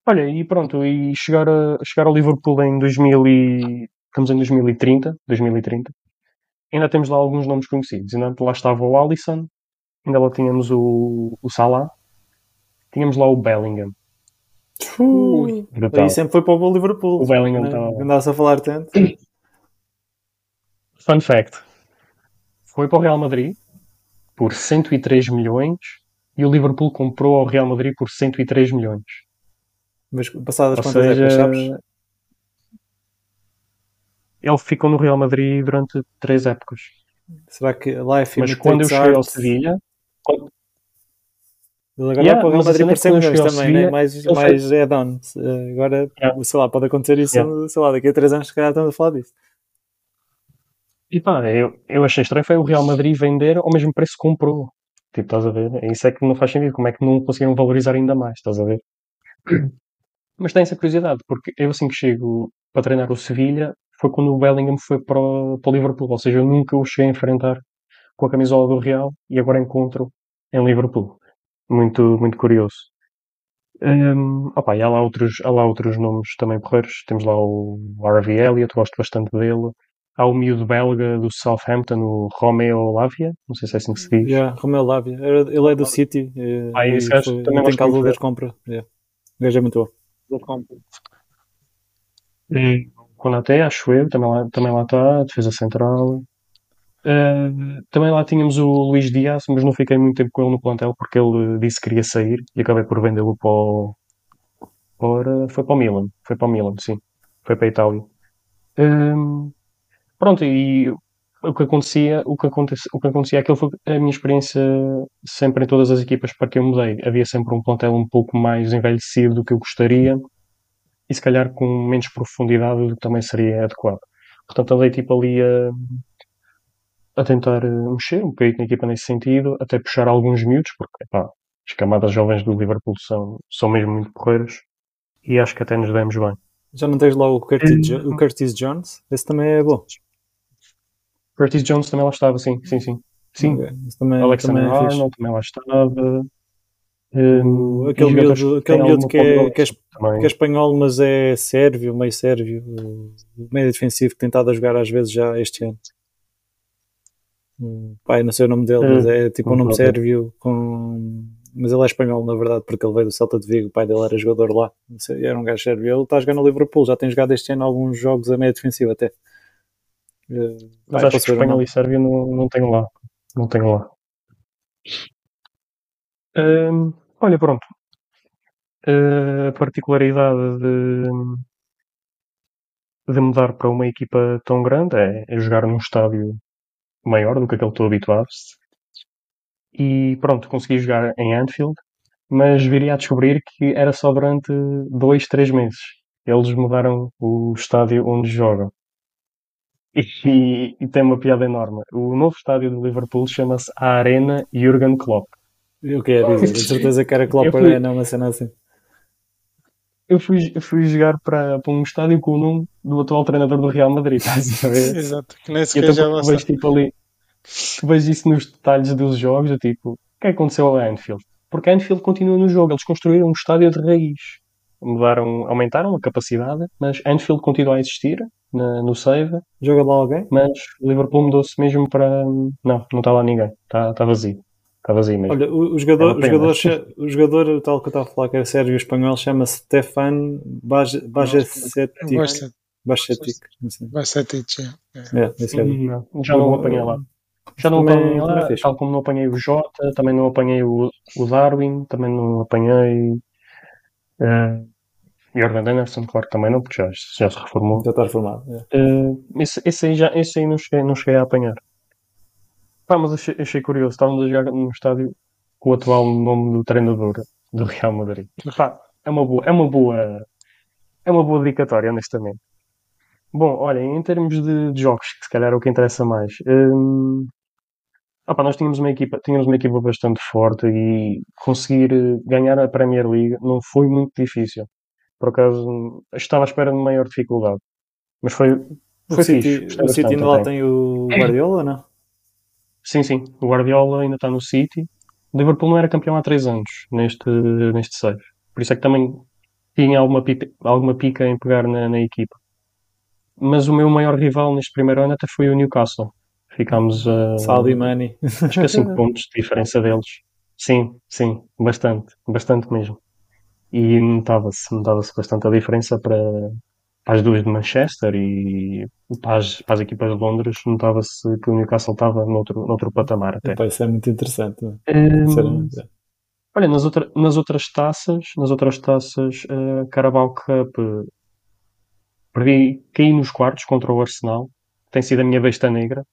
Olha, e pronto, e chegar, a, chegar ao Liverpool em 2000 e, estamos em 2030, 2030, ainda temos lá alguns nomes conhecidos. Ainda lá estava o Alisson, ainda lá tínhamos o, o Salah, tínhamos lá o Bellingham. Ui, Brutal. Aí sempre foi para o Liverpool. O Bellingham né? estava- Andava-se a falar tanto. Fun fact: foi para o Real Madrid por 103 milhões e o Liverpool comprou ao Real Madrid por 103 milhões. Mas passadas Ou quantas seja, épocas, sabes? ele ficou no Real Madrid durante três épocas. Será que Life Mas imitates quando eu cheguei ao? Sevilha, quando- Ele agora Yeah, vai para o Real Madrid é por que 100 quando eu milhões também, né? Mais, ele mais add-on. Agora, Yeah. sei lá, pode acontecer isso, Yeah. sei lá, daqui a 3 anos, se calhar estamos a falar disso. e pá, eu, eu achei estranho foi o Real Madrid vender ao mesmo preço que comprou. Tipo, estás a ver? Isso é que não faz sentido. Como é que não conseguiram valorizar ainda mais? Estás a ver? Mas tem essa curiosidade, porque eu assim que chego para treinar o Sevilha foi quando o Bellingham foi para o, para o Liverpool. Ou seja, eu nunca o cheguei a enfrentar com a camisola do Real e agora encontro em Liverpool. Muito, muito curioso. Hum, opa, e há lá, outros, há lá outros nomes também porreiros. Temos lá o Harvey Elliott, gosto bastante dele. Há o miúdo belga do Southampton, o Romeo Lavia. Não sei se é assim que se diz. Yeah, Romeu Lavia, ele é do City. eh, Ah, e esse gajo também tem muito de compra. Yeah. O gajo é muito bom. E o Konaté, acho eu, também lá, também lá está, defesa central. Eh, também lá tínhamos o Luís Dias, mas não fiquei muito tempo com ele no plantel porque ele disse que queria sair e acabei por vendê-lo para o, para, foi para o Milan. Foi para o Milan, sim. Foi para a Itália. Pronto, e o que acontecia, o que acontecia, o que acontecia, aquilo foi a minha experiência sempre em todas as equipas para que eu mudei. Havia sempre um plantel um pouco mais envelhecido do que eu gostaria e se calhar com menos profundidade do que também seria adequado. Portanto, andei tipo ali a, a tentar eh, mexer um bocadinho na equipa nesse sentido, até puxar alguns miúdos, porque epá, as camadas jovens do Liverpool são, são mesmo muito porreiras e acho que até nos demos bem. Já não tens lá o Curtis, o Curtis Jones? Esse também é bom. Curtis Jones também lá estava, sim, sim, sim. Sim, Ok, Esse também, Alexander também é fixe. Arnold também lá estava. O- aquele miúdo- que aquele miúdo que é- que é também. que é espanhol, mas é sérvio, meio sérvio, meio defensivo que tem estado a jogar às vezes já este ano. Pai, não sei o nome dele, Hum, mas é tipo um nome sérvio com mas ele é espanhol, na verdade, porque ele veio do Celta de Vigo, o pai dele era jogador lá. Sei, era um gajo sérvio. Ele está a jogar no Liverpool, já tem jogado este ano alguns jogos a meio defensivo até. Eh, Mas vai, acho que nome. e Sérvia não, não tenho lá. Não tenho lá. Hum, olha, pronto. Uh, a particularidade de, de mudar para uma equipa tão grande é, é jogar num estádio maior do que aquele que estou habituado. E pronto, consegui jogar em Anfield, mas viria a descobrir que era só durante dois, três meses. Eles mudaram o estádio onde jogam. E, e- e tem uma piada enorme. O novo estádio do Liverpool chama-se a Arena Jurgen Klopp. Eu queria dizer, de certeza que era Klopp fui- Arena, uma cena assim. Eu fui, eu fui jogar para, para um estádio com o nome do atual treinador do Real Madrid, estás a ver? Exato, que nem sequer já então lá tu vejo tipo ali, tu vejo isso nos detalhes dos jogos, eu, tipo, o que é que aconteceu a Anfield? Porque a Anfield continua no jogo, eles construíram um estádio de raiz. Mudaram, aumentaram a capacidade, mas Anfield continua a existir na- no save, Joga lá alguém? mas o Liverpool mudou-se mesmo para. Não, não está lá ninguém, está, está vazio. Está vazio mesmo. Olha, o, o É jogador, uma o, jogador, o jogador, o tal que eu estava a falar, que era sérvio espanhol, chama-se Stefan Baj- Bajacetic. Bajacetic, teach, é. É, esse é. Não, já não o apanhei lá. Já não apanhei lá, tal como não apanhei o Jota, também não apanhei o, o Darwin, também não apanhei uh, Jordan Anderson, claro que também não, porque já, já se reformou. Já estás formado. é. Uh, esse, esse aí, já, esse aí não, cheguei, não cheguei a apanhar. Pá, mas achei, achei curioso, estávamos a jogar num estádio com o atual nome do treinador do Real Madrid. Pá, é uma boa, é uma boa, é uma boa dedicatória, honestamente. Bom, olha, em termos de, de jogos, que se calhar é o que interessa mais. hum, opá, nós tínhamos uma equipa, tínhamos uma equipa bastante forte e conseguir ganhar a Premier League não foi muito difícil. Por acaso, estava à espera de maior dificuldade. Mas foi, O foi City, fixe. gostei o City ainda lá tem o Guardiola não? Sim, sim. O Guardiola ainda está no City. O Liverpool não era campeão há três anos neste, neste save. Por isso é que também tinha alguma pica, alguma pica em pegar na, na equipa. Mas o meu maior rival neste primeiro ano até foi o Newcastle. Ficámos a, Saudi Money. acho que a 5 pontos de diferença deles. Sim, sim, bastante, bastante mesmo. E notava-se, notava-se bastante a diferença para, para as duas de Manchester e para as, para as equipas de Londres, notava-se que o Newcastle estava noutro, noutro patamar até. Epá, isso é muito interessante. Hum, Sinceramente. é. olha, nas, outra, nas outras taças, nas outras taças, a Carabao Cup, eh, perdi, caí nos quartos contra o Arsenal, que tem sido a minha besta negra.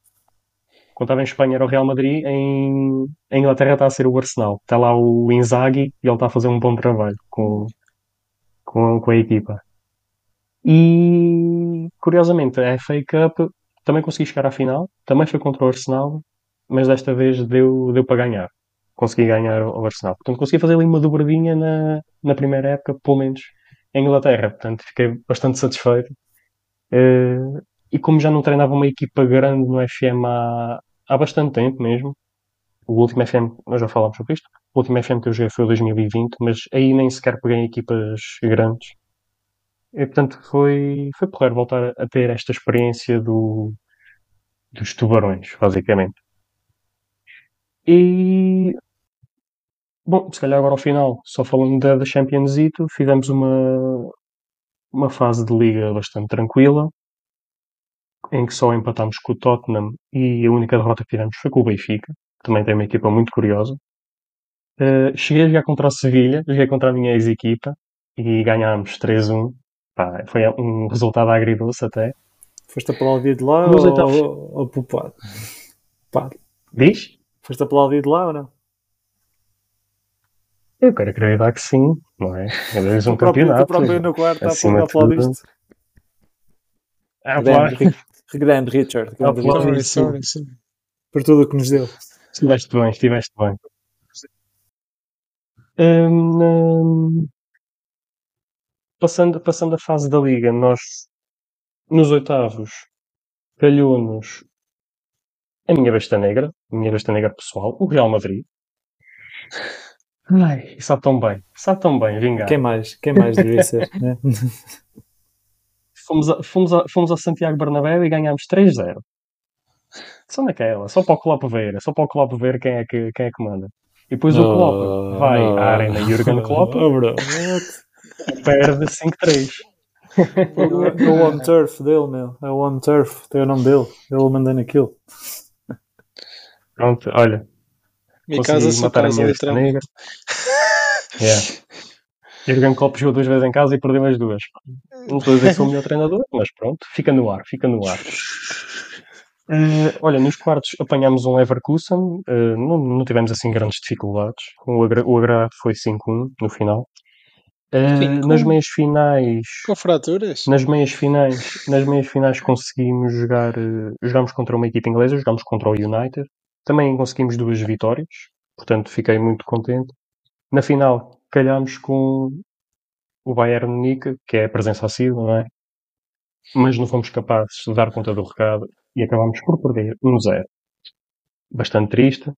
Quando estava em Espanha era o Real Madrid, em, em Inglaterra está a ser o Arsenal. Está lá o Inzaghi e ele está a fazer um bom trabalho com, com, com a equipa. E curiosamente, a FA Cup também consegui chegar à final, também foi contra o Arsenal, mas desta vez deu, deu para ganhar. Consegui ganhar o Arsenal. Portanto, consegui fazer ali uma dobradinha na, na primeira época, pelo menos em Inglaterra. Portanto, fiquei bastante satisfeito. Eh, e como já não treinava uma equipa grande no FM há, há bastante tempo mesmo, o último FM, nós já falámos sobre isto, o último FM que eu joguei foi o 2020, mas aí nem sequer peguei equipas grandes. E, portanto, foi, foi porreiro voltar a ter esta experiência do, dos tubarões, basicamente. E, bom, se calhar agora ao final, só falando da, da Champions League, fizemos uma, uma fase de liga bastante tranquila, em que só empatámos com o Tottenham e a única derrota que tivemos foi com o Benfica, que também tem uma equipa muito curiosa. Eh, cheguei a jogar contra o Sevilha, joguei contra a minha ex-equipa e ganhámos 3-1. Pá, foi um resultado agridoce até. Foste aplaudido lá Nos ou, oitavos. ou, ou poupado? Pá, Diz? foste aplaudido lá ou não? Eu quero acreditar que sim, não é? É um Tu próprio, tu campeonato. próprio no quarto acima aplaudiste. Ah, Grande, grande Richard. Grande. Richard. Sorry, sorry. Por tudo o que nos deu. estiveste bem, estiveste bem. Hum, hum, passando, passando a fase da Liga, nós nos oitavos calhou-nos a minha besta negra, a minha besta negra pessoal, o Real Madrid. Ai, sabe tão bem, sabe tão bem, vingar. Quem mais? Quem mais devia ser? né? Fomos a, fomos, a, fomos a Santiago Bernabéu e ganhámos 3-0. Só naquela, só para o Klopp ver, só para o Klopp ver quem é que, quem é que manda. E depois o Klopp vai à arena Jurgen Klopp Oh, bro. Perde 5-3. É o One Turf dele, meu. É o One Turf. Tem o nome dele. Ele manda naquilo. Pronto, olha, Minha casa, sua matar a minha negra. Yeah. Jurgen Klopp jogou duas vezes em casa e perdeu as duas. Não estou a dizer que sou o melhor treinador, mas pronto, fica no ar, fica no ar. Eh, olha, nos quartos apanhámos um Leverkusen, eh, não, não tivemos assim grandes dificuldades. O, agra o agrado foi 5-1 no final. 5-1? nas meias finais, Com fraturas? nas meias finais, nas meias finais conseguimos jogar, eh, jogámos contra uma equipa inglesa, jogámos contra o United. Também conseguimos duas vitórias, portanto fiquei muito contente. Na final calhámos com o Bayern Munique, que é a presença assídua, não é? Mas não fomos capazes de dar conta do recado e acabámos por perder 1-0. Bastante triste,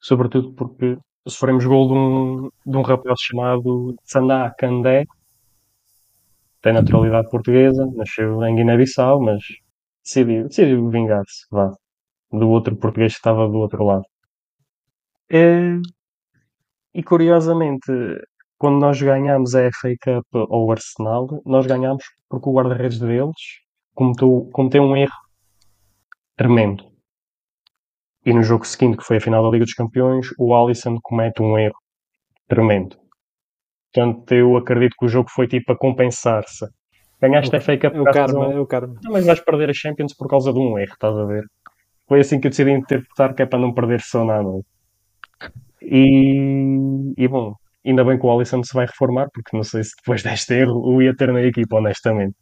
sobretudo porque sofremos gol de um, de um rapaz chamado Saná Candé, tem naturalidade portuguesa, nasceu em Guiné-Bissau, mas decidiu, decidiu vingar-se, vá, do outro português que estava do outro lado. É, e curiosamente, quando nós ganhámos a FA Cup ao Arsenal, nós ganhámos porque o guarda-redes deles cometeu, cometeu um erro tremendo. E no jogo seguinte, que foi a final da Liga dos Campeões, o Alisson comete um erro tremendo. Portanto, eu acredito que o jogo foi tipo a compensar-se. Ganhaste a FA Cup É o por causa karma, é o karma. não, mas vais perder a Champions por causa de um erro, estás a ver? Foi assim que eu decidi interpretar, que é para não perder sono à noite. E, e bom, ainda bem que o Alisson se vai reformar, porque não sei se depois deste erro o ia ter na equipa, honestamente.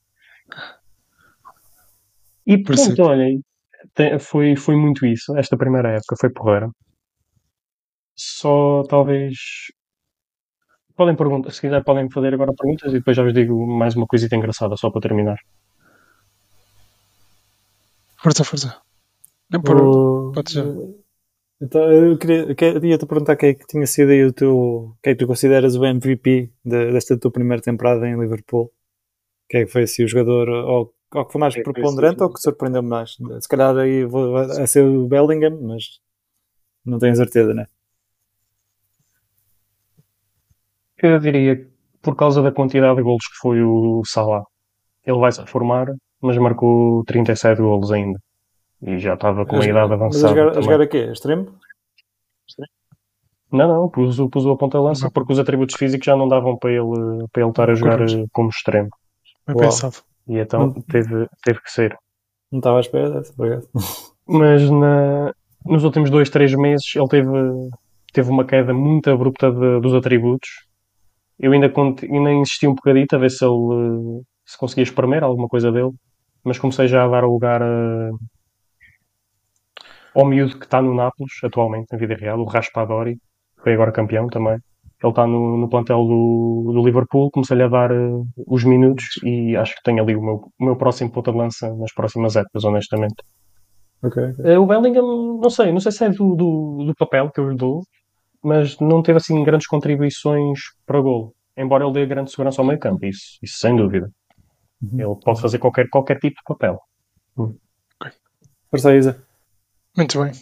E pronto, olhem, te- foi, foi muito isso. Esta primeira época foi porreira. Só talvez. Podem perguntar, se quiser, podem fazer agora perguntas e depois já vos digo mais uma coisita engraçada só para terminar. Força, força. Não, por... O- pode ser. Então, eu queria, queria te perguntar quem é que tinha sido aí o teu. Quem é que tu consideras o MVP de- desta tua primeira temporada em Liverpool? Quem é que foi assim, o jogador ou, ou que foi mais é preponderante ou que surpreendeu mais? Se calhar aí vou, vai a ser o Bellingham, mas não tenho certeza, né? Eu diria que por causa da quantidade de golos que foi o Salah. Ele vai se reformar, mas marcou 37 golos ainda. E já estava com A idade Mas a avançada. jogar, a jogar a quê? Extremo? Não, não, pus, pus a ponta lança porque os atributos físicos já não davam para ele, para ele estar a jogar Correto. eh, como extremo. Bem Uau. pensado. E então Hum. teve, teve que ser. Não estava à espera dessa, obrigado. Mas na- nos últimos dois, três meses ele teve, teve uma queda muito abrupta de- dos atributos. Eu ainda, ainda insisti um bocadito a ver se ele se conseguia espremer alguma coisa dele, mas comecei já a dar lugar a- ao miúdo que está no Nápoles atualmente, na vida real, o Raspadori, que foi agora campeão também. Ele está no, no plantel do, do Liverpool, comecei-lhe a dar eh, os minutos e acho que tenho ali o meu, o meu próximo ponta de lança nas próximas épocas, honestamente. Ok, ok. Eh, O Bellingham, não sei, não sei se é do, do, do papel que eu lhe dou, mas não teve assim grandes contribuições para golo. Embora ele dê grande segurança ao meio campo, isso, isso sem dúvida. Uhum. Ele pode fazer qualquer, qualquer tipo de papel. Força, Isa. Muito bem.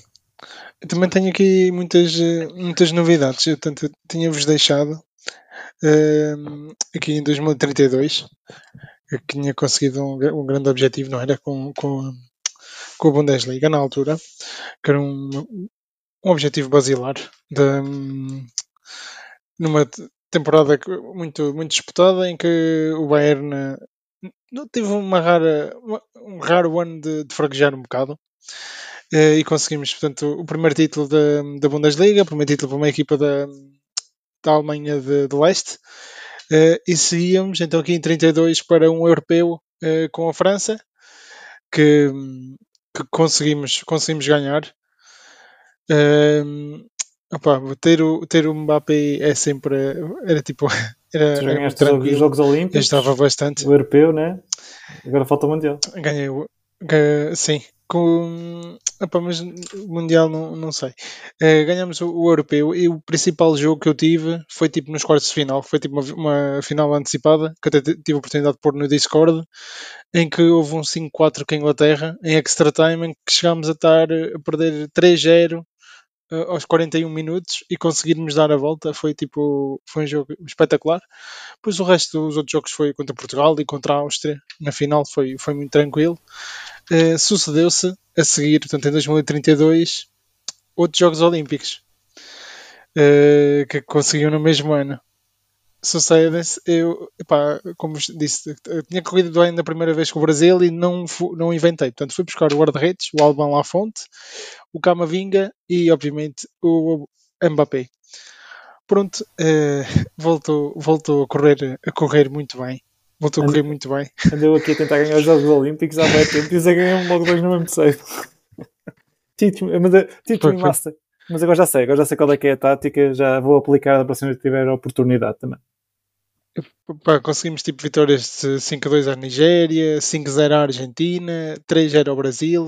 Também tenho aqui muitas, eh, muitas novidades. Eu tanto tinha-vos deixado ehm, aqui em 2032 eu tinha conseguido um, um grande objetivo, não era? Com, com, com a Bundesliga na altura, que era um, um objetivo basilar de, numa te- temporada que- muito, muito disputada em que o Bayern eh, não teve uma rara, um raro ano de, de fraquejar um bocado. Eh, e conseguimos, portanto, o primeiro título da, da Bundesliga, o primeiro título para uma equipa da, da Alemanha de, de Leste, Eh, e seguíamos então aqui em 32 para um europeu eh, com a França, que, que conseguimos, conseguimos ganhar. Ehm, opá, ter, o, ter o Mbappé é sempre, era tipo, era, Tu ganhaste os Jogos- eu Olímpicos, estava bastante. o Europeu, né? Agora falta o Mundial. Ganhei o. sim. Com, epá, mas o Mundial não, não sei. Eh, ganhamos o, o Europeu e o principal jogo que eu tive foi tipo nos quartos de final. Foi tipo uma, uma final antecipada que até tive a oportunidade de pôr no Discord. Em que houve um 5-4 com a Inglaterra em extra time. Em que chegámos a estar a perder 3-0 uh, aos 41 minutos e conseguirmos dar a volta foi tipo foi um jogo espetacular. Pois o resto dos outros jogos foi contra Portugal e contra a Áustria. Na final foi, foi muito tranquilo. Uh, Sucedeu-se a seguir, portanto, em 2032, outros Jogos Olímpicos uh, que conseguiu no mesmo ano sucedem-se. Eu, epá, como disse, tinha corrido bem na primeira vez com o Brasil e não, não inventei. Portanto, fui buscar o guarda-redes, o Alban Lafonte, o Camavinga e, obviamente, o Mbappé. Pronto, uh, voltou, voltou a, correr, a correr muito bem. Voltou a correr muito bem. Andeu aqui a tentar ganhar os Jogos Olímpicos há muito tempo e já ganhou logo dois no mesmo seio. Teach-me, master. Mas agora já sei, agora já sei qual é que é a tática, já vou aplicar da próxima vez que tiver a oportunidade também. Conseguimos tipo vitórias de 5-2 à Nigéria, 5-0 à Argentina, 3-0 ao Brasil.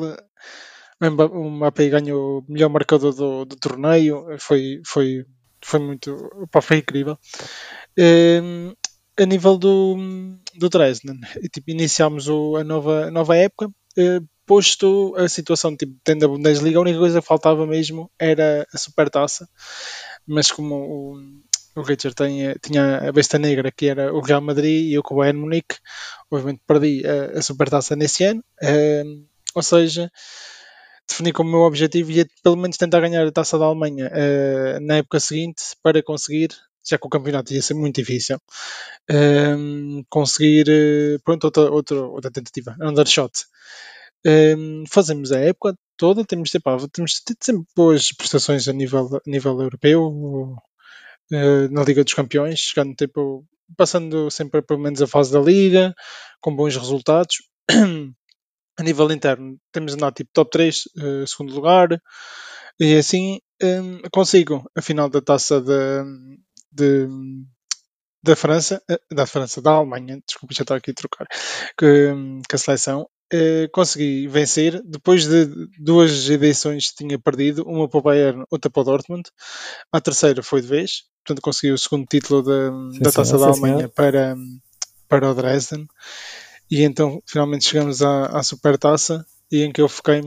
O Mbappé ganhou o melhor marcador do, do torneio. Foi, foi, foi muito. Pá, foi incrível. Um, a nível do, do Dresden, tipo, iniciámos o, a, nova, a nova época. Uh, posto a situação tipo, tendo a Bundesliga, a única coisa que faltava mesmo era a supertaça. Mas como o, o Richard tinha, tinha a besta negra que era o Real Madrid e eu com o Bayern Munique, obviamente perdi a, a supertaça nesse ano. Uh, ou seja, defini como meu objetivo ia pelo menos tentar ganhar a taça da Alemanha uh, na época seguinte para conseguir já que o campeonato ia ser muito difícil, um, conseguir uh, pronto, outra, outra, outra tentativa, undershot. Um, fazemos a época toda, temos, epá, temos sempre boas prestações a nível, a nível europeu, uh, na Liga dos Campeões, chegando tipo, passando sempre pelo menos a fase da Liga, com bons resultados. a nível interno, temos andado tipo top 3, uh, eh, segundo lugar, e assim um, consigo a final da taça de, de da França, eh, da França, da Alemanha, desculpa, já estou aqui a trocar, que, que a seleção, eh, consegui vencer depois de duas edições que tinha perdido, uma para o Bayern, outra para o Dortmund. A terceira foi de vez, portanto consegui o segundo título da, sim, da Taça sim, da sim, Alemanha para, para o Dresden. E então finalmente chegamos à, à Supertaça e em que eu fiquei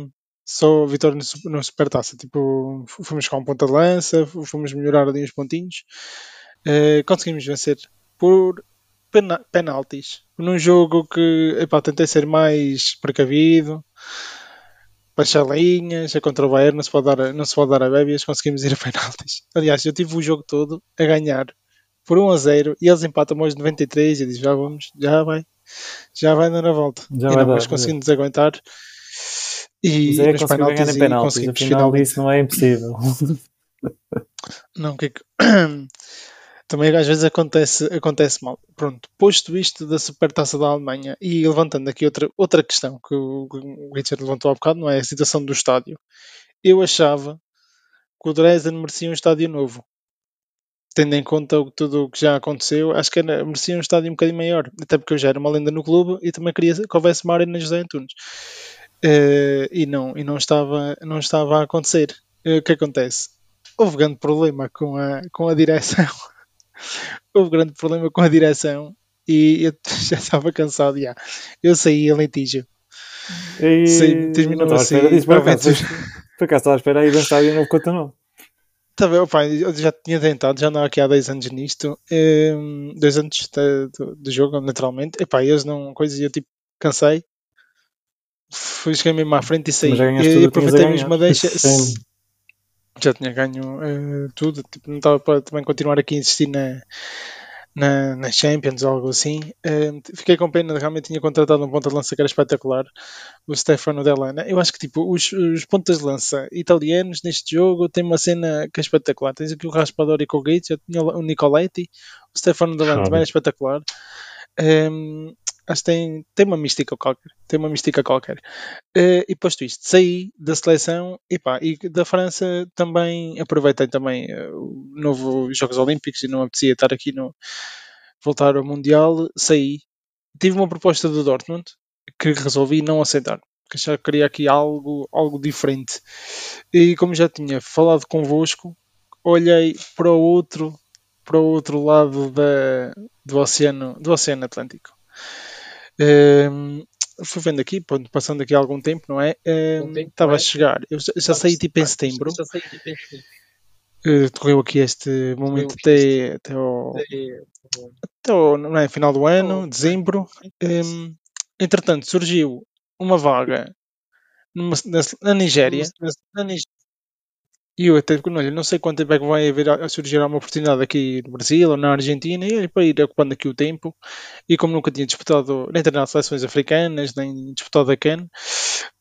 só vitória no, no Supertaça. Tipo, fomos com um ponta de lança, fomos melhorar ali uns pontinhos. Uh, conseguimos vencer por penaltis. Num jogo que epá, tentei ser mais precavido, baixar linhas, é contra o Bayern, não se pode dar, não se pode dar a bébias, conseguimos ir a penaltis. Aliás, eu tive o jogo todo a ganhar por 1 a 0 e eles empatam aos 93 e diz já vamos, já vai, já vai dar a volta. Já e não, mas conseguimos aguentar. E é nos penaltis, penaltis, conseguimos finalmente. isso não é impossível. não, que também às vezes acontece, acontece mal. Pronto, posto isto da supertaça da Alemanha e levantando aqui outra, outra questão que o, Richard levantou há bocado, não é? A situação do estádio. Eu achava que o Dresden merecia um estádio novo. Tendo em conta tudo o que já aconteceu, acho que era, merecia um estádio um bocadinho maior. Até porque eu já era uma lenda no clube e também queria que houvesse uma arena José Antunes. Uh, e não, e não, estava, não estava a acontecer. Uh, o que acontece? Houve grande problema com a, com a direção houve grande problema com a direção e eu já estava cansado. Já. Eu saí a litígio. E... Saí, terminou assim. Por acaso, estava à espera aí dançar e não conta não. Tá bem, opa, eu já tinha tentado, já andava aqui há dois anos nisto, um, dois anos do, do jogo, naturalmente. Epá, eles não, coisa, eu tipo, cansei, fui cheguei mesmo à frente e saí. E aproveitei mesmo a deixa. Já tinha ganho uh, tudo, tipo, não estava para também continuar aqui a insistir na, na, na Champions ou algo assim. Uh, fiquei com pena, realmente tinha contratado um ponta de lança que era espetacular, o Stefano Dellana. Eu acho que tipo, os, os pontas de lança italianos neste jogo têm uma cena que é espetacular. Tens aqui o Raspadori com o Gates, já tinha o Nicoletti, o Stefano Dellana também é espetacular. Um, ehm, acho que tem, tem uma mística qualquer. Tem uma mística qualquer. Uh, e posto isto, saí da seleção e, pá, e da França também aproveitei também uh, o novo Jogos Olímpicos e não apetecia estar aqui no voltar ao Mundial, saí. Tive uma proposta do Dortmund que resolvi não aceitar. Porque já queria aqui algo, algo diferente. E como já tinha falado convosco, olhei para o outro para o outro lado da, do oceano do oceano Atlântico fui vendo aqui, pronto, passando aqui algum tempo, não é? Um, estava a chegar, eu já, já saí tipo em setembro. Uh, decorreu aqui este momento até, até, ao, até ao não é, final do ano, dezembro. Um, entretanto, surgiu uma vaga numa, na, na Nigéria. Na, Nigéria. E eu até olha, não sei quanto tempo é que vai haver a surgir uma oportunidade aqui no Brasil ou na Argentina, e para ir ocupando aqui o tempo. E como nunca tinha disputado nem treinar seleções africanas, nem disputado a CAN,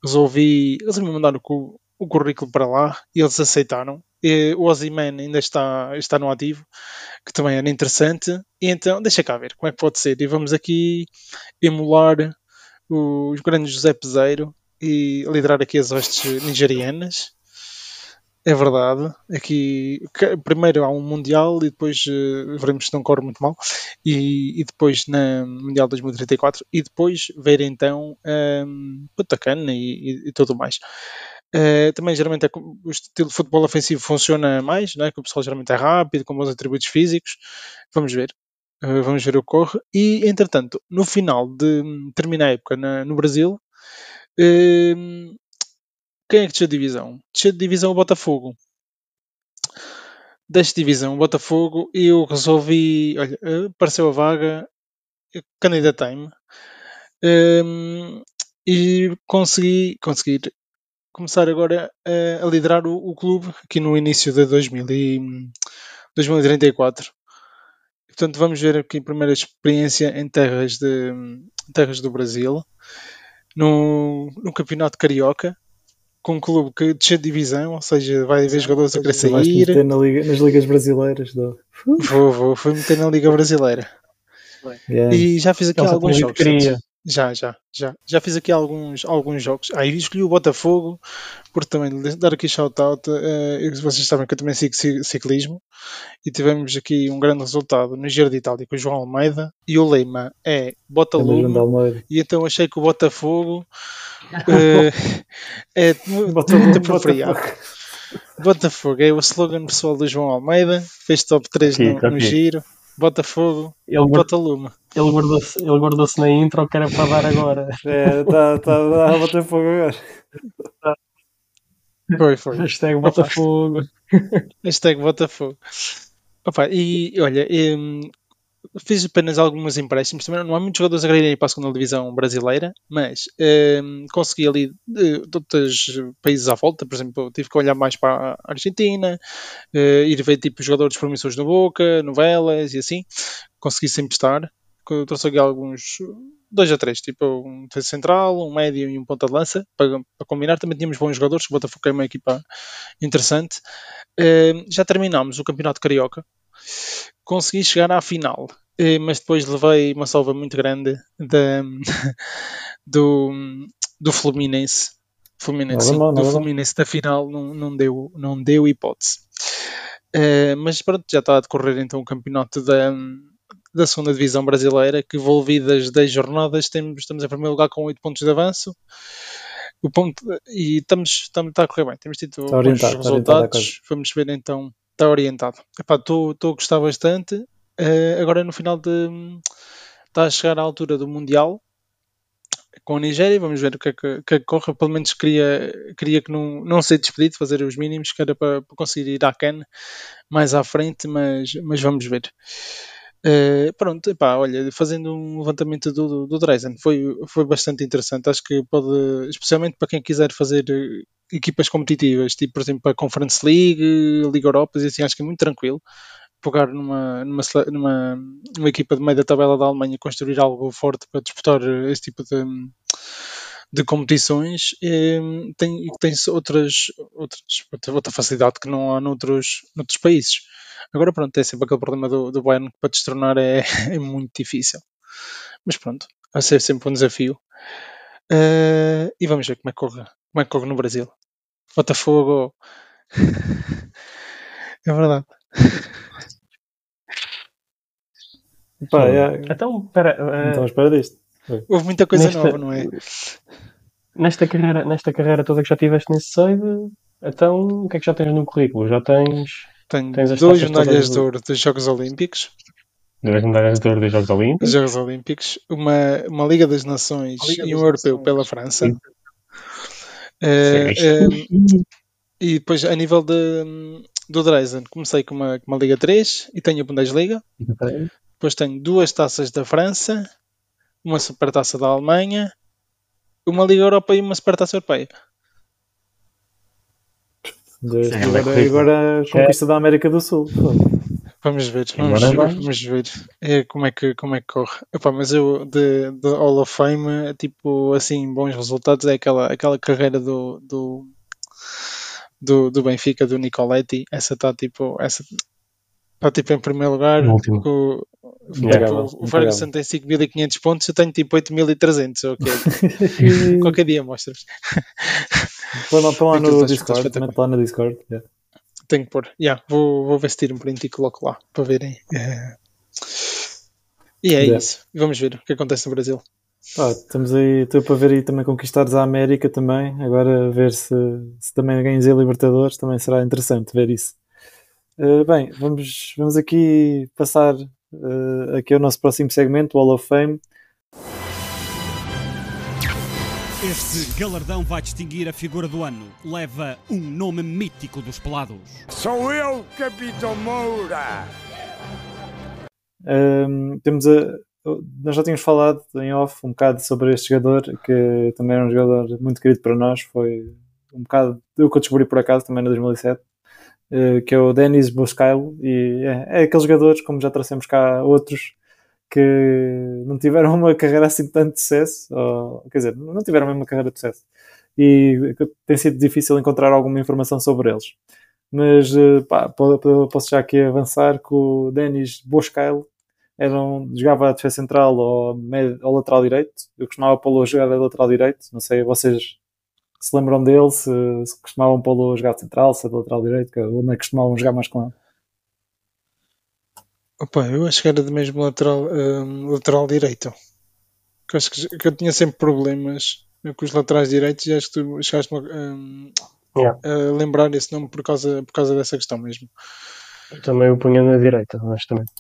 resolvi, resolvi mandar o, o currículo para lá e eles aceitaram. E o Ozyman ainda está, está no ativo, que também era interessante. E então, deixa cá ver como é que pode ser. E vamos aqui emular os grandes José Peseiro e liderar aqui as hostes nigerianas. É verdade. Aqui primeiro há um Mundial e depois uh, veremos se não corre muito mal. E, e depois na Mundial 2034 e depois ver então um, Putacana e, e, e tudo mais. Uh, também geralmente é, o estilo de futebol ofensivo funciona mais, não é? que o pessoal geralmente é rápido, com bons atributos físicos. Vamos ver. Uh, vamos ver o que corre. E, entretanto, no final de terminar a época na, no Brasil, uh, quem é que desceu de divisão? Desceu de divisão o Botafogo. Deste divisão o Botafogo e eu resolvi. Olha, apareceu a vaga, candidatei-me um, e consegui, conseguir começar agora a, a liderar o, o, clube aqui no início de 2000 e, 2034. Portanto, vamos ver aqui a primeira experiência em terras, de, terras do Brasil, no, no Campeonato Carioca com um clube que desce de divisão, ou seja, vai haver jogadores a querer sair. Na liga, nas ligas brasileiras. Do... Vou, vou, fui meter na Liga Brasileira. Yeah. E já fiz aqui alguns jogos. Queria. Já, já, já. Já fiz aqui alguns, alguns jogos. Aí ah, escolhi o Botafogo, por também dar aqui shout-out. Uh, vocês sabem que eu também sigo ciclismo. E tivemos aqui um grande resultado no Giro de Itália com o João Almeida. E o lema é Botalume. E então achei que o Botafogo uh, é muito, muito apropriado. Botafogo é o slogan pessoal do João Almeida. Fez top 3 aqui, no, no Giro. Botafogo, ele, bota lume. Ele guardou-se ele guardou na intro que era para dar agora. É, está tá, a Botafogo agora. Foi, foi. Hashtag Botafogo. Hashtag Botafogo. Opa, e olha, fiz apenas alguns empréstimos. Também não há muitos jogadores a ir para a segunda divisão brasileira, mas um, consegui ali de, de, outros países à volta. Por exemplo, tive que olhar mais para a Argentina, uh, ir ver tipo jogadores promissores no Boca, novelas e assim. Consegui sempre estar. Trouxe aqui alguns, dois a três, tipo um defesa central, um médio e um ponta de lança para, para combinar. Também tínhamos bons jogadores, o Botafogo é uma equipa interessante. Uh, já terminámos o Campeonato Carioca consegui chegar à final, eh, mas depois levei uma salva muito grande da, do, do Fluminense. Fluminense, sim, do Fluminense da final não, não, deu, não deu hipótese. Uh, mas pronto, já está a decorrer então o campeonato da, da segunda divisão brasileira, que envolvidas 10 jornadas, temos, estamos em primeiro lugar com 8 pontos de avanço. O ponto, e estamos, estamos, está a correr bem, temos tido bons resultados. Vamos ver então está orientado. Estou a gostar bastante. Uh, agora no final de. Está a chegar à altura do Mundial com a Nigéria. Vamos ver o que é que, que, é que corre. Pelo menos queria, queria que não, não ser despedido, fazer os mínimos, que era para, para conseguir ir à CAN mais à frente, mas, mas vamos ver. Uh, pronto, epá, olha, fazendo um levantamento do, do, Dresden foi, foi bastante interessante. Acho que pode, especialmente para quem quiser fazer eh, equipas competitivas, tipo por exemplo a Conference League, Liga Europa, e assim, acho que é muito tranquilo pegar numa, numa, numa, numa equipa de meio da tabela da Alemanha construir algo forte para disputar esse tipo de, de competições e tem, tem outras, outras, outra facilidade que não há noutros, noutros países. Agora, pronto, é sempre aquele problema do, do Bayern que para destronar é, é muito difícil. Mas pronto, vai ser sempre um desafio. Uh, e vamos ver como é, que corre, como é que corre no Brasil. Botafogo. é verdade. Pá, é... Então, espera. Uh, então, espera disto. Houve muita coisa nesta, nova, não é? Nesta carreira, nesta carreira toda que já tiveste nesse side, então o que é que já tens no currículo? Já tens tenho Tens duas medalhas de ouro dos Jogos Olímpicos. Duas medalhas de ouro dos Jogos Olímpicos. Jogos Olímpicos, uma, uma Liga das Nações Liga e um Europeu Nações. pela França. Sim. Sim. eh, e depois, a nível de, do Dresden, comecei com uma, com uma Liga 3 e tenho a Bundesliga. Depois tenho duas taças da França, uma supertaça da Alemanha, uma Liga Europa e uma supertaça europeia. De- Sim, agora, é agora a conquista da América do Sul. Vamos ver, vamos, vamos ver é, como, é que, como é que corre. Epá, mas eu, de, de Hall of Fame, tipo, assim, bons resultados é aquela, aquela carreira do, do, do, do Benfica, do Nicoletti. Essa está tipo, essa está tipo em primeiro lugar. No O, o Ferguson tem 5.500 pontos, eu tenho tipo 8.300. ok. Qualquer dia mostras. Põe lá, lá no Discord, lá no Discord. yeah. Tenho que pôr. Yeah, vou, vou ver se tiro um print e coloco lá para verem. Eh, E é Yeah. isso. Vamos ver o que acontece no Brasil. Pá, estamos aí, estou para ver aí também conquistares a América também. Agora ver se, se também ganhas a Libertadores, também será interessante ver isso. Uh, bem, vamos, vamos aqui passar uh, aqui ao nosso próximo segmento, o Hall of Fame. Este galardão vai distinguir a figura do ano. Leva um nome mítico dos pelados. Sou eu, Capitão Moura! Um, temos a, nós já tínhamos falado em off um bocado sobre este jogador, que também era um jogador muito querido para nós. Foi um bocado eu que eu descobri por acaso também em 2007, uh, que é o Denis Boscailo. E é, é aqueles jogadores, como já trouxemos cá outros, que não tiveram uma carreira assim de tanto sucesso, ou, quer dizer, não tiveram mesmo uma carreira de sucesso. E tem sido difícil encontrar alguma informação sobre eles. Mas eh, pá, po- po- posso já aqui avançar que o Denis Boscailo era um, jogava a defesa central ou, ou lateral direito. Eu costumava pô-lo a jogar a lateral direito. Não sei, vocês se lembram dele, se, se costumavam pô-lo a jogar de central, se é de lateral direito, onde é que costumavam jogar mais com ele. Opa, eu acho que era de mesmo lateral, hum, lateral direito. Que eu acho que, que eu tinha sempre problemas com os laterais direitos e acho que tu chegaste hum, Yeah. a lembrar esse nome por causa, por causa dessa questão mesmo. Eu também o punha na direita, honestamente.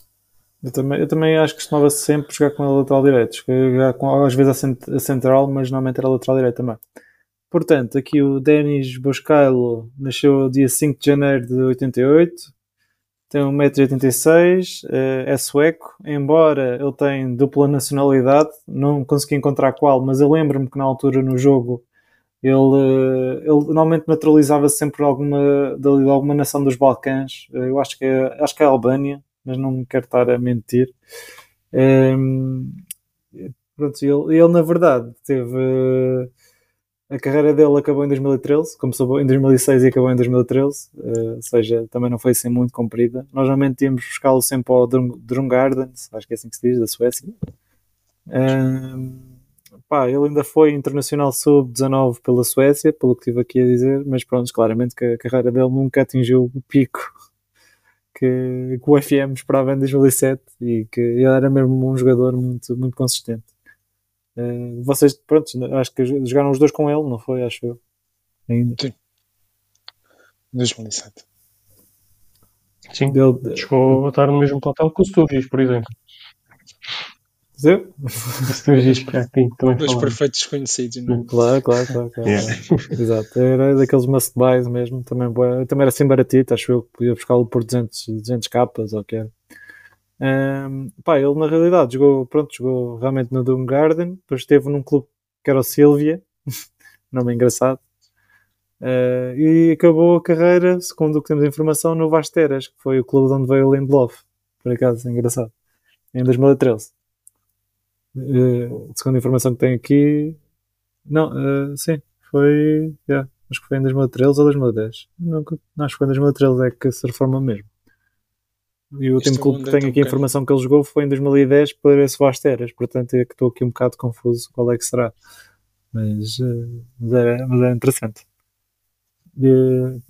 Eu também, eu também acho que costumava sempre jogar com a lateral direito. Jogar com, às vezes a, cent, a central, mas normalmente era a lateral direito também. Portanto, aqui o Denis Boscailo nasceu dia 5 de janeiro de 88, tem 1,86m, é sueco, embora ele tenha dupla nacionalidade, não consegui encontrar qual, mas eu lembro-me que na altura no jogo ele, eh, ele normalmente naturalizava-se sempre alguma, de alguma nação dos Balcãs, eu acho que é, acho que é a Albânia, mas não quero estar a mentir. Um, pronto, ele, ele, na verdade teve a carreira dele acabou em 2013, começou em 2006 e acabou em 2013, uh, ou seja, também não foi assim muito comprida. Nós normalmente íamos buscá-lo sempre ao Drumgarden, acho que é assim que se diz, da Suécia. Um, pá, ele ainda foi internacional sub-19 pela Suécia, pelo que estive aqui a dizer, mas pronto, claramente que a carreira dele nunca atingiu o pico que, que o FM esperava em 2007 e que ele era mesmo um jogador muito, muito consistente. Uh, vocês, pronto, acho que jogaram os dois com ele, não foi? Acho eu. Ainda. Sim. 2007. Sim. Dele, Chegou a estar no mesmo plantel que o Sturgis, por exemplo. Zé? O Sturgis que aqui também Dois perfeitos desconhecidos, não é? Claro, claro, claro. claro. Yeah. Exato. Era daqueles must buys mesmo. Também, também era assim baratito. Acho eu que podia buscá-lo por 200, 200 capas ou o que era. Um, pá, ele na realidade jogou, pronto, jogou realmente no Doom Garden. Depois esteve num clube que era o Silvia, nome engraçado. Uh, e acabou a carreira, segundo o que temos informação, no Vasteras, que foi o clube de onde veio o Lindelof. Por acaso, é engraçado. Em 2013. Uh, segundo a informação que tem aqui, não, uh, sim, foi. Yeah, acho que foi em 2013 ou 2010. Não, não, acho que foi em 2013 é que se reforma mesmo. E o último Este clube que é tenho aqui a informação que ele jogou foi em 2010 para esse Vasteras. Portanto, é que estou aqui um bocado confuso qual é que será. Mas, uh, mas, é, mas é interessante. Uh,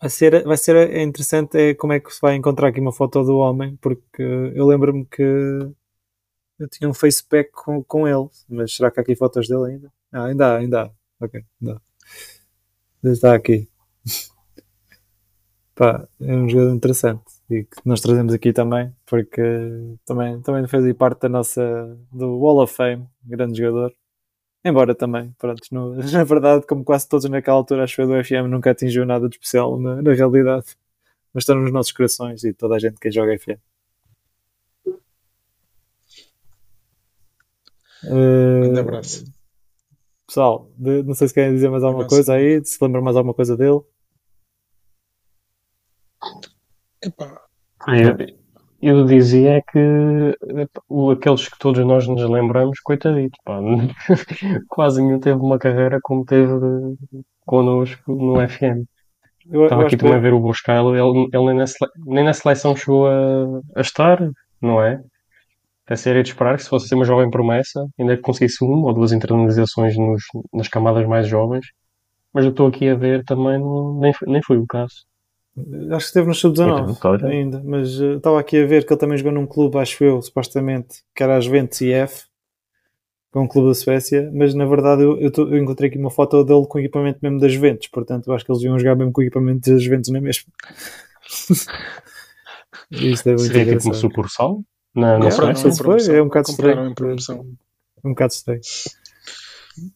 vai ser, vai ser é interessante é como é que se vai encontrar aqui uma foto do homem, porque eu lembro-me que eu tinha um facepack com, com ele, mas será que há aqui fotos dele ainda? Ah, ainda há, ainda há. Ok, ainda há. Está aqui. Pá, é um jogador interessante. E que nós trazemos aqui também, porque também, também fez parte da nossa do Wall of Fame, grande jogador. Embora também, pronto, no, na verdade, como quase todos naquela altura, acho que do FM nunca atingiu nada de especial na, na realidade, mas está nos nossos corações e toda a gente que joga FM. Um Uh, abraço. pessoal, de- não sei se querem dizer mais alguma Abraço. coisa aí, se lembram mais alguma coisa dele. Epá, Eu, eu dizia é que aqueles que todos nós nos lembramos, coitadito, pá, quase nenhum teve uma carreira como teve connosco no FM. Eu, eu Estava acho aqui que também a ver o Boscalo, ele, ele nem, na sele- nem na seleção chegou a, a estar, não é? Até seria de esperar que se fosse uma jovem promessa, ainda que conseguisse uma ou duas internalizações nos, nas camadas mais jovens. Mas eu estou aqui a ver também, não, nem, nem foi o caso. Acho que esteve no sub-19 Então, olha. ainda, mas eh, estava aqui a ver que ele também jogou num clube, acho eu, supostamente, que era a Juventus IF, que é um clube da Suécia, mas na verdade eu, eu, tô- eu encontrei aqui uma foto dele com equipamento mesmo da Juventus, portanto eu acho que eles iam jogar mesmo com equipamento da Juventus na mesma. Isto é muito Seria tipo engraçado. sucursal na, na Suécia. isso foi, promoção. é um bocado estranho. É um bocado estranho.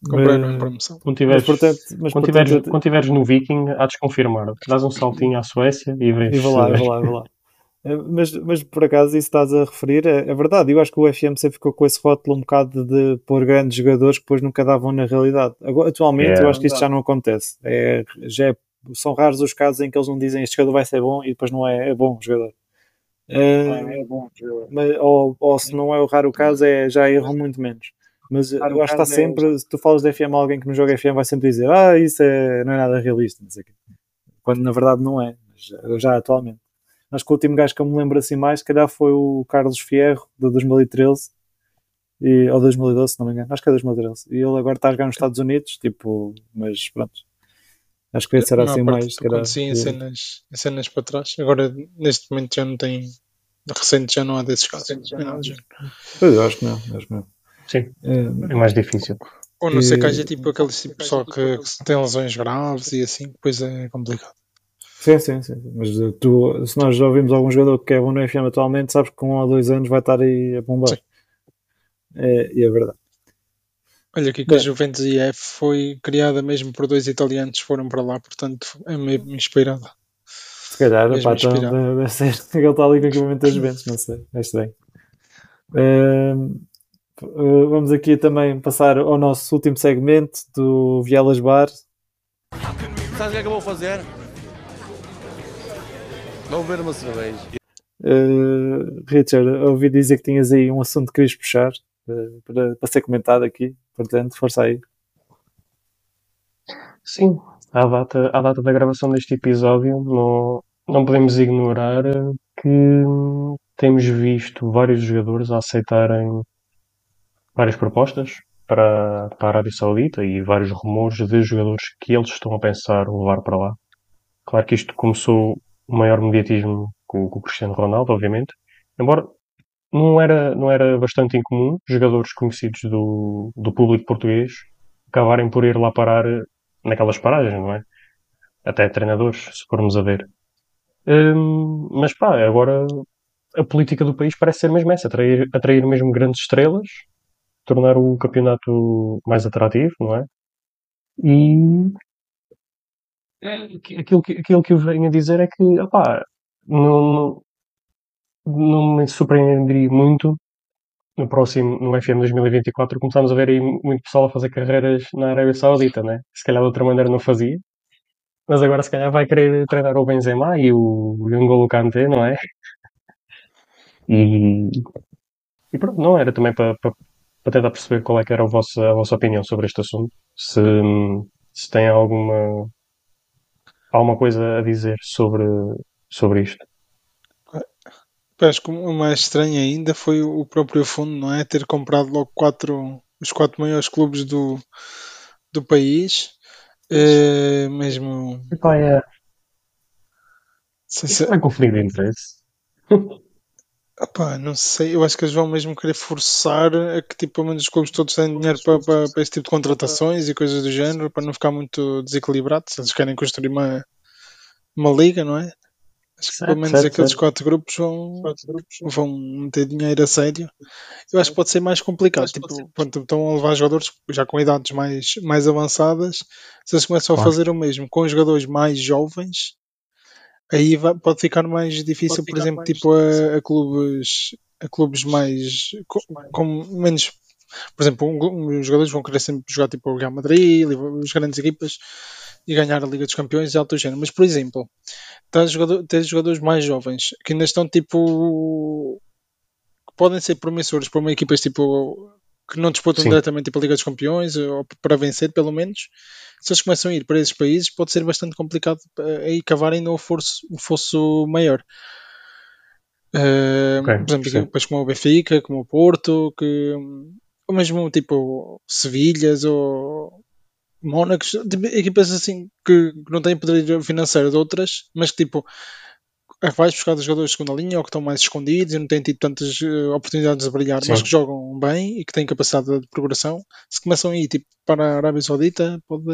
Compraram em Mas- promoção. Quando Mas, tiveres, portanto, mas, quando, portanto, tiveres, quando tiveres no Viking, há de confirmar. Dás um saltinho à Suécia e vês. E vou lá, vou lá, vou lá. Eh, Mas, mas por acaso isso estás a referir é, é verdade. Eu acho que o FM sempre ficou com esse rótulo um bocado de pôr grandes jogadores que depois nunca davam na realidade. Agora, atualmente Yeah. eu acho que isso já não acontece. É, já é- são raros os casos em que eles não dizem este jogador vai ser bom e depois não é, é bom o jogador. Eh, mas, ou, ou se não é o raro caso, é, já erram muito menos. Mas eu acho que está sempre, se tu falas de FM a alguém que não joga FM, vai sempre dizer ah, isso é, não é nada realista, não sei o quê. Quando na verdade não é, mas já, já atualmente. Acho que o último gajo que eu me lembro assim mais, se calhar foi o Carlos Fierro, de 2013, e, ou 2012, se não me engano. Acho que é 2013. E ele agora está a jogar nos Estados Unidos, tipo, mas pronto. Acho que esse era assim mais. se calhar, acontecia em cenas, em cenas para trás. Agora, neste momento, já não tem. Recente já não há desses casos. Pois, eu acho que não, acho que não. Sim, Eh, é mais difícil. Ou não sei que E- haja tipo aquele tipo pessoal que, que tem lesões graves e assim, depois é complicado. Sim, sim, sim. Mas uh, tu, se nós já ouvimos algum jogador que é bom no FM atualmente, sabes que com um ou dois anos vai estar aí a bombar. É, e é verdade. Olha aqui que a Bem. Juventus IF foi criada mesmo por dois italianos que foram para lá, portanto é meio inspirada. Se calhar, Mesmo pá, então, deve ser que ele está ali com o equipamento das Juventus, não sei. É estranho. Ehm, uh, vamos aqui também passar ao nosso último segmento do Vielas Bar. Sabe o que é que eu vou fazer? Vou beber uma cerveja. Uh, Richard, ouvi dizer que tinhas aí um assunto que querias puxar uh, para, para ser comentado aqui, portanto, força aí. Sim, à data, à data da gravação deste episódio, não, não podemos ignorar eh, que temos visto vários jogadores a aceitarem várias propostas para, para a Arábia Saudita e vários rumores de jogadores que eles estão a pensar levar para lá. Claro que isto começou o maior mediatismo com, com o Cristiano Ronaldo, obviamente, embora não era, não era bastante incomum jogadores conhecidos do, do público português acabarem por ir lá parar eh, naquelas paragens, não é? Até treinadores, se formos a ver. Hum, mas pá, agora a política do país parece ser mesmo essa, atrair, atrair mesmo grandes estrelas, tornar o campeonato mais atrativo, não é? E é, aqu- aquilo que, aquilo que eu venho a dizer é que, opá, não, não, não me surpreenderia muito no próximo, no FM 2024, começámos a ver aí muito pessoal a fazer carreiras na Arábia Saudita, né? Se calhar de outra maneira não fazia, mas agora se calhar vai querer treinar o Benzema e o, e o N'Golo Kanté, não é? E, e pronto, não era também para, para, para tentar perceber qual é que era a vossa, a vossa opinião sobre este assunto. Se, se tem alguma, alguma coisa a dizer sobre, sobre isto. Acho que o mais estranho ainda foi o próprio fundo, não é? Ter comprado logo quatro, os quatro maiores clubes do, do país. Eh, mesmo. Epá, é, se- vai conflito de interesse. Opá, não sei, eu acho que eles vão mesmo querer forçar a que tipo, pelo menos os clubes todos tenham dinheiro para, para, para esse tipo de contratações e coisas do género, para não ficar muito desequilibrado. Se eles querem construir uma, uma liga, não é? Acho que Certo, pelo menos certo, aqueles certo. quatro grupos vão, vão meter dinheiro a sério. Eu acho que pode ser mais complicado. Tipo, pronto, estão a levar jogadores já com idades mais, mais avançadas. Se eles começam a Claro. fazer o mesmo com jogadores mais jovens, aí vai- pode ficar mais difícil, por exemplo, tipo a, a clubes a clubes mais com, com menos por exemplo, um, os jogadores vão querer sempre jogar tipo o Real Madrid, as grandes equipas e ganhar a Liga dos Campeões e alto género. Mas, por exemplo, tens, jogador, tens jogadores mais jovens que ainda estão tipo que podem ser promissores para uma equipas tipo que não disputam Sim. diretamente tipo, a Liga dos Campeões ou para vencer pelo menos. Se eles começam a ir para esses países pode ser bastante complicado eh, aí cavarem no fosso, um fosso maior. Eh, Ok, por exemplo, equipas como o Benfica, como o Porto que, ou mesmo tipo Sevilhas ou Mónacos, tipo, equipas assim que que não têm poder financeiro de outras, mas que tipo vais buscar os jogadores de segunda linha ou que estão mais escondidos e não têm tido tantas eh, oportunidades de brilhar, mas Sim. que jogam bem e que têm capacidade de progressão, se começam a ir tipo, para a Arábia Saudita, pode,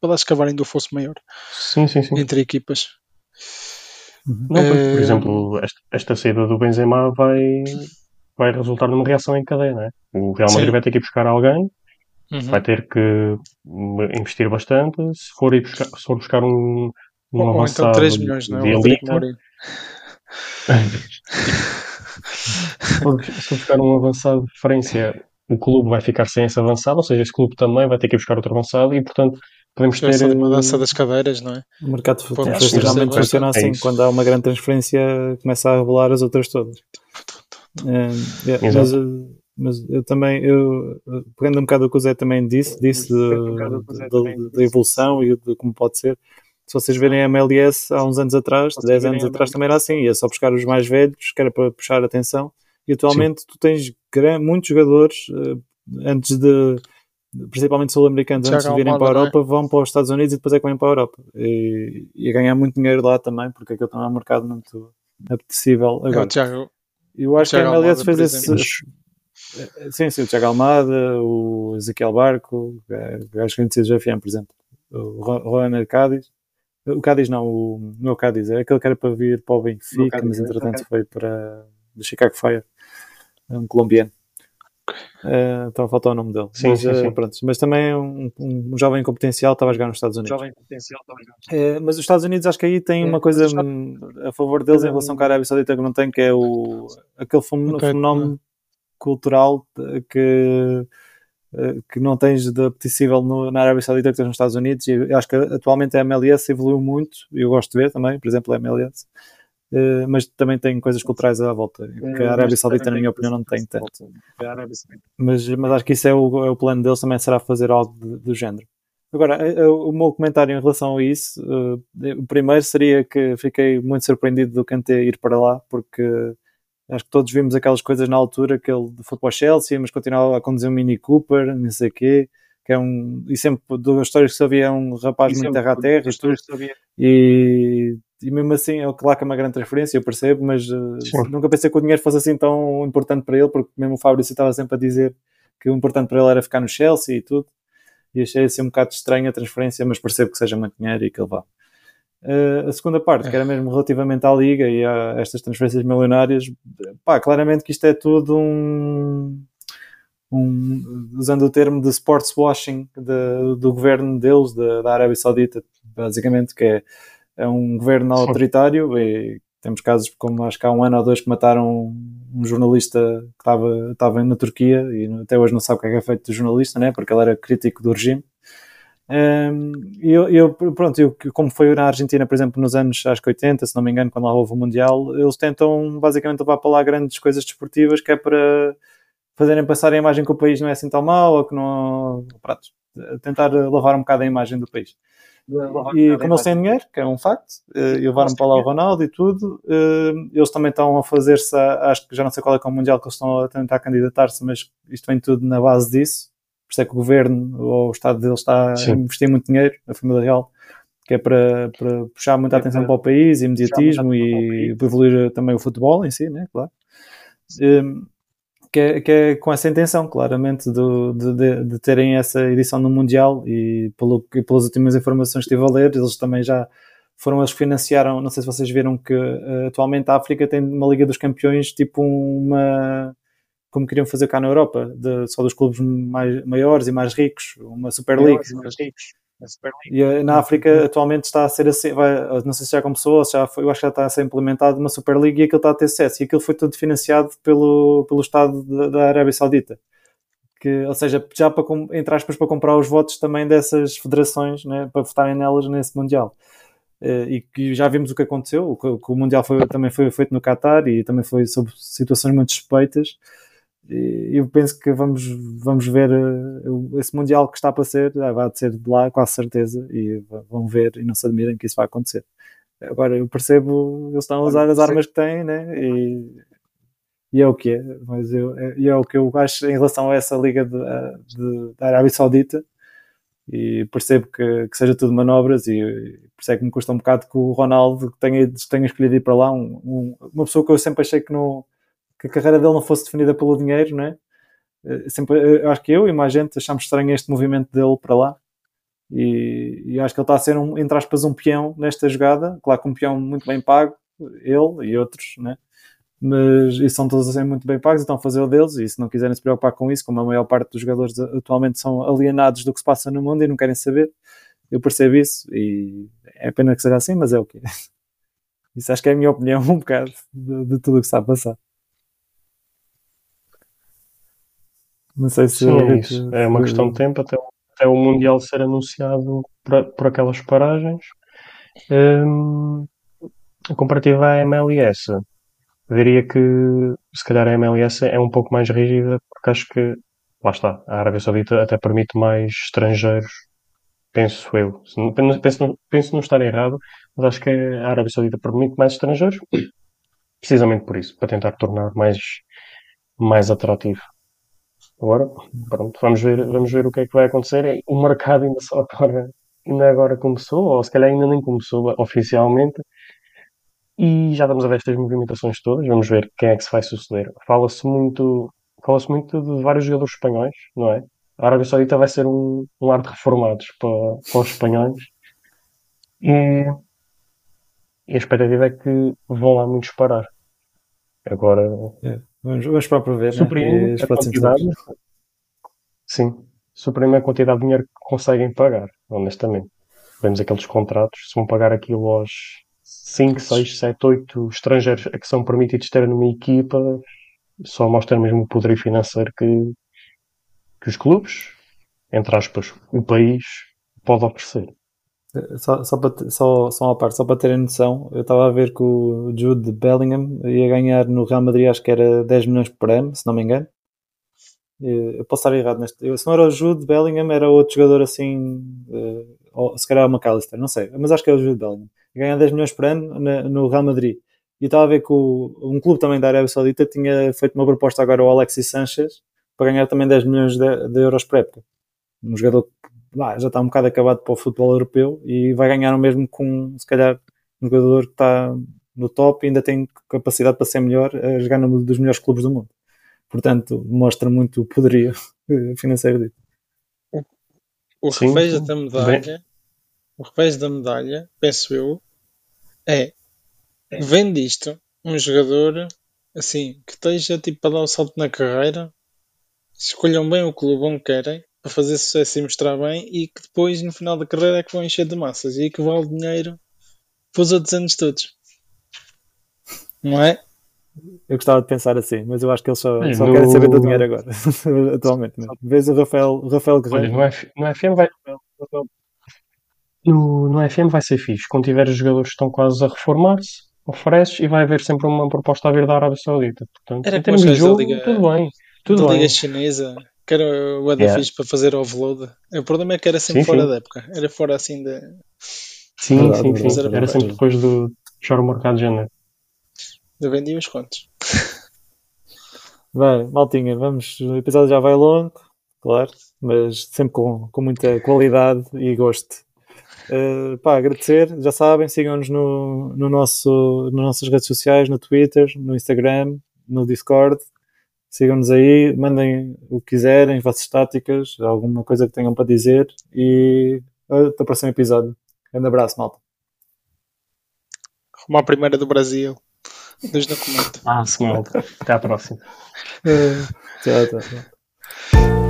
pode acho que cavarem do fosso maior Sim, sim, sim. entre equipas. Não, porque, por Eh, exemplo, esta, esta saída do Benzema vai, vai resultar numa reação em cadeia, não é? O Real Madrid vai ter que ir buscar alguém, Uhum. vai ter que hum, investir bastante. Se for, buscar, se for buscar um, um ou, ou então avançado 3 milhões, não é? se buscar um avançado de referência, o clube vai ficar sem esse avançado, ou seja, esse clube também vai ter que ir buscar outro avançado e, portanto, podemos ter. Essa de uma eh, dança das cadeiras, não é? O mercado de ser geralmente funciona É assim. isso. Quando há uma grande transferência, começa a revelar as outras todas. É, é, mas, eh, mas eu também, eu, pegando um bocado o que o Zé também disse, disse da evolução e de como pode ser. Se vocês verem a MLS há uns anos atrás, 10 anos atrás também era assim, ia só buscar os mais velhos, que era para puxar a atenção. E atualmente tu tens muitos jogadores eh, antes de, principalmente sul-americanos, antes de virem para a é? Europa, vão para os Estados Unidos e depois é que vêm para a Europa. E, e a ganhar muito dinheiro lá também, porque aquilo também é um mercado muito apetecível É, agora. o Tiago, Eu acho que a MLS Almada, fez por esse. exemplo. eh, Sim, sim, o Thiago Almada, o Ezequiel Barco, eh, gajos conhecidos do FM, por exemplo, o Roland Cádiz. O Cádiz não, o meu Cádiz, é aquele que era para vir para o Benfica, mas entretanto foi para o Chicago Fire, é um colombiano. Eh, Estava a faltar o nome dele. Sim, mas, sim, eh, sim. pronto, mas também é um, um- jovem com potencial, estava a jogar nos Estados Unidos. Eh, mas os Estados Unidos acho que aí tem uma coisa hum, a favor deles em relação com a Arábia Saudita que não tem, que é o, aquele fenómeno, Ok. fenómeno cultural que, que não tens de apetecível no- na Arábia Saudita que tens nos Estados Unidos. E eu acho que atualmente a MLS evoluiu muito, e eu gosto de ver também, por exemplo, a MLS. eh, mas também tem coisas culturais à volta, que a Arábia Saudita, na minha opinião, não tem tanto. Mas, mas acho que isso é o, é o plano deles, também será fazer algo de- do género. Agora, eh, eh, o meu comentário em relação a isso, eh, o primeiro seria que fiquei muito surpreendido do Kanté ir para lá, porque acho que todos vimos aquelas coisas na altura que ele foi para o Chelsea, mas continuava a conduzir um Mini Cooper, não sei o quê, que é um, e sempre duas histórias que sabia é um rapaz muito terra a terra e e, e mesmo assim é claro que é uma grande transferência, eu percebo, mas Sim. nunca pensei que o dinheiro fosse assim tão importante para ele, porque mesmo o Fabrício estava sempre a dizer que o importante para ele era ficar no Chelsea e tudo, e achei assim um bocado estranha a transferência, mas percebo que seja muito dinheiro e que ele vá. Eh, a segunda parte, que era mesmo relativamente à Liga e a estas transferências milionárias, pá, claramente que isto é tudo um, um- usando o termo de sports washing de- do governo deles, da, da Arábia Saudita, basicamente, que é, é um governo autoritário e temos casos como acho que há um ano ou dois que mataram um jornalista que estava, estava na Turquia e até hoje não sabe o que é que é feito do jornalista, né? porque ele era crítico do regime. Um, e eu, eu, pronto, eu, como foi na Argentina, por exemplo, nos anos acho que 80, se não me engano, quando lá houve o Mundial, eles tentam basicamente levar para lá grandes coisas desportivas que é para fazerem passar a imagem que o país não é assim tão mau ou que não. Pronto, tentar lavar um bocado a imagem do país. E como eles têm dinheiro, que é um facto, eh, e levaram para lá o Ronaldo e tudo, eh, eles também estão a fazer-se, acho que já não sei qual é que é o Mundial que eles estão a tentar candidatar-se, mas isto vem tudo na base disso. Isso é que o governo ou o Estado deles está a Sim. investir muito dinheiro, a família real, que é para, para puxar muita atenção para o país, imediatismo e evoluir também o futebol em si, né? Claro. Um, que é, que é com essa intenção, claramente, do- de, de- de terem essa edição no Mundial e, pelo, e pelas últimas informações que estive a ler, eles também já foram eles que financiaram, não sei se vocês viram que uh, atualmente a África tem uma Liga dos Campeões, tipo uma como queriam fazer cá na Europa, de, só dos clubes mais, maiores e mais ricos, uma Super League. E eh, na África atualmente está a ser assim, vai, não sei se já começou, se já foi, eu acho que já está a ser implementado uma Super League e aquilo está a ter sucesso. E aquilo foi tudo financiado pelo, pelo Estado da, da Arábia Saudita. Que, ou seja, já para, entre aspas, para comprar os votos também dessas federações, né, para votarem nelas nesse Mundial. Uh, e que já vimos o que aconteceu, o, que, o Mundial foi, também foi feito no Qatar e também foi sob situações muito suspeitas eu penso que vamos, vamos ver uh, esse Mundial que está para ser, vai ser de lá, com a certeza, e vão ver e não se admirem que isso vai acontecer. Agora, eu percebo, eles estão a usar as armas que têm, né? E, e é o que é, mas eu, é, e é o que eu acho em relação a essa liga de, de, da Arábia Saudita, e percebo que, que, seja tudo manobras e, e por isso é que me custa um bocado que o Ronaldo tenha, tenha escolhido ir para lá, um, um, uma pessoa que eu sempre achei que não que a carreira dele não fosse definida pelo dinheiro, não é? Eh, sempre, eu acho que eu e mais gente achamos estranho este movimento dele para lá. E, e acho que ele está a ser, um, entre aspas, um peão nesta jogada. Claro que um peão muito bem pago, ele e outros, né? mas e são todos assim muito bem pagos, então fazer o deles. E se não quiserem se preocupar com isso, como a maior parte dos jogadores atualmente são alienados do que se passa no mundo e não querem saber, eu percebo isso. E é pena que seja assim, mas é o que Isso acho que é a minha opinião, um bocado de, de tudo o que está a passar. Não sei se. Sim, é isso. É uma questão de tempo até, até o Mundial ser anunciado por, por aquelas paragens. Um, comparativa à MLS, diria que se calhar a MLS é um pouco mais rígida, porque acho que, lá está, a Arábia Saudita até permite mais estrangeiros, penso eu. Penso, penso não estar errado, mas acho que a Arábia Saudita permite mais estrangeiros, precisamente por isso, para tentar tornar mais, mais atrativo. Agora, pronto, vamos ver, vamos ver o que é que vai acontecer. O mercado ainda só agora, ainda agora começou, ou se calhar ainda nem começou oficialmente. E já estamos a ver estas movimentações todas, vamos ver quem é que se vai suceder. Fala-se muito, fala-se muito de vários jogadores espanhóis, não é? A Arábia Saudita vai ser um, um ar de reformados para, para os espanhóis. E, e a expectativa é que vão lá muitos parar. Agora, é. Vamos, vamos para ver. Suprime né? a quantidade. Sim, suprime a quantidade de dinheiro que conseguem pagar, honestamente. Vemos aqueles contratos, se vão pagar aquilo aos 5, 6, 7, 8 estrangeiros que são permitidos ter numa equipa, só mostra mesmo o poder financeiro que, que os clubes, entre aspas, o país, pode oferecer. Só, só, para, só, só uma parte, só para terem noção, eu estava a ver que o Jude Bellingham ia ganhar no Real Madrid, acho que era 10 milhões por ano, se não me engano. Eu posso estar errado neste. Se não era o Jude Bellingham, era outro jogador assim, eh, ou se calhar o McAllister, não sei, mas acho que é o Jude Bellingham. Ganhar 10 milhões por ano no Real Madrid. E estava a ver que o, um clube também da Arábia Saudita tinha feito uma proposta agora ao Alexis Sanchez para ganhar também 10 milhões de, de euros por época. Um jogador lá, já está um bocado acabado para o futebol europeu e vai ganhar o mesmo com, se calhar, um jogador que está no top e ainda tem capacidade para ser melhor a jogar num dos melhores clubes do mundo. Portanto, mostra muito o poderio financeiro dele. O, o revés da medalha, bem. o revés da medalha, penso eu, é vem disto um jogador assim que esteja tipo para dar um salto na carreira, escolham bem o clube onde querem para fazer sucesso e mostrar bem e que depois no final da carreira é que vão encher de massas e que vale dinheiro para os outros anos todos. Não é? Eu gostava de pensar assim, mas eu acho que eles só, é, só no... querem saber do dinheiro agora, atualmente. Né? Vês o Rafael, o Rafael Guerreiro. Olha, no, no FM vai. No, no FM vai ser fixe. Quando tiver os jogadores que estão quase a reformar-se, ofereces e vai haver sempre uma proposta a vir da Arábia Saudita. Portanto, Era em termos de jogo, Liga, tudo bem. Tudo da bem. Liga Chinesa que era o yeah. fixe para fazer offload. O problema é que era sempre sim, fora sim. da época. Era fora assim da. Sim, verdade, sim, sim. Era, era sempre depois do choro marcado de janeiro. Eu vendi uns contos. Bem, maltinha, vamos. O episódio já vai longo, claro, mas sempre com, com muita qualidade e gosto. Uh, pá, agradecer, já sabem, sigam-nos no, no nosso, nas nossas redes sociais, no Twitter, no Instagram, no Discord. Sigam-nos aí, mandem o que quiserem, vossas táticas, alguma coisa que tenham para dizer e até o próximo episódio. Um grande abraço, malta. Uma primeira do Brasil. Deus não comenta. Ah, se malta. Até à próxima. Tchau, tchau.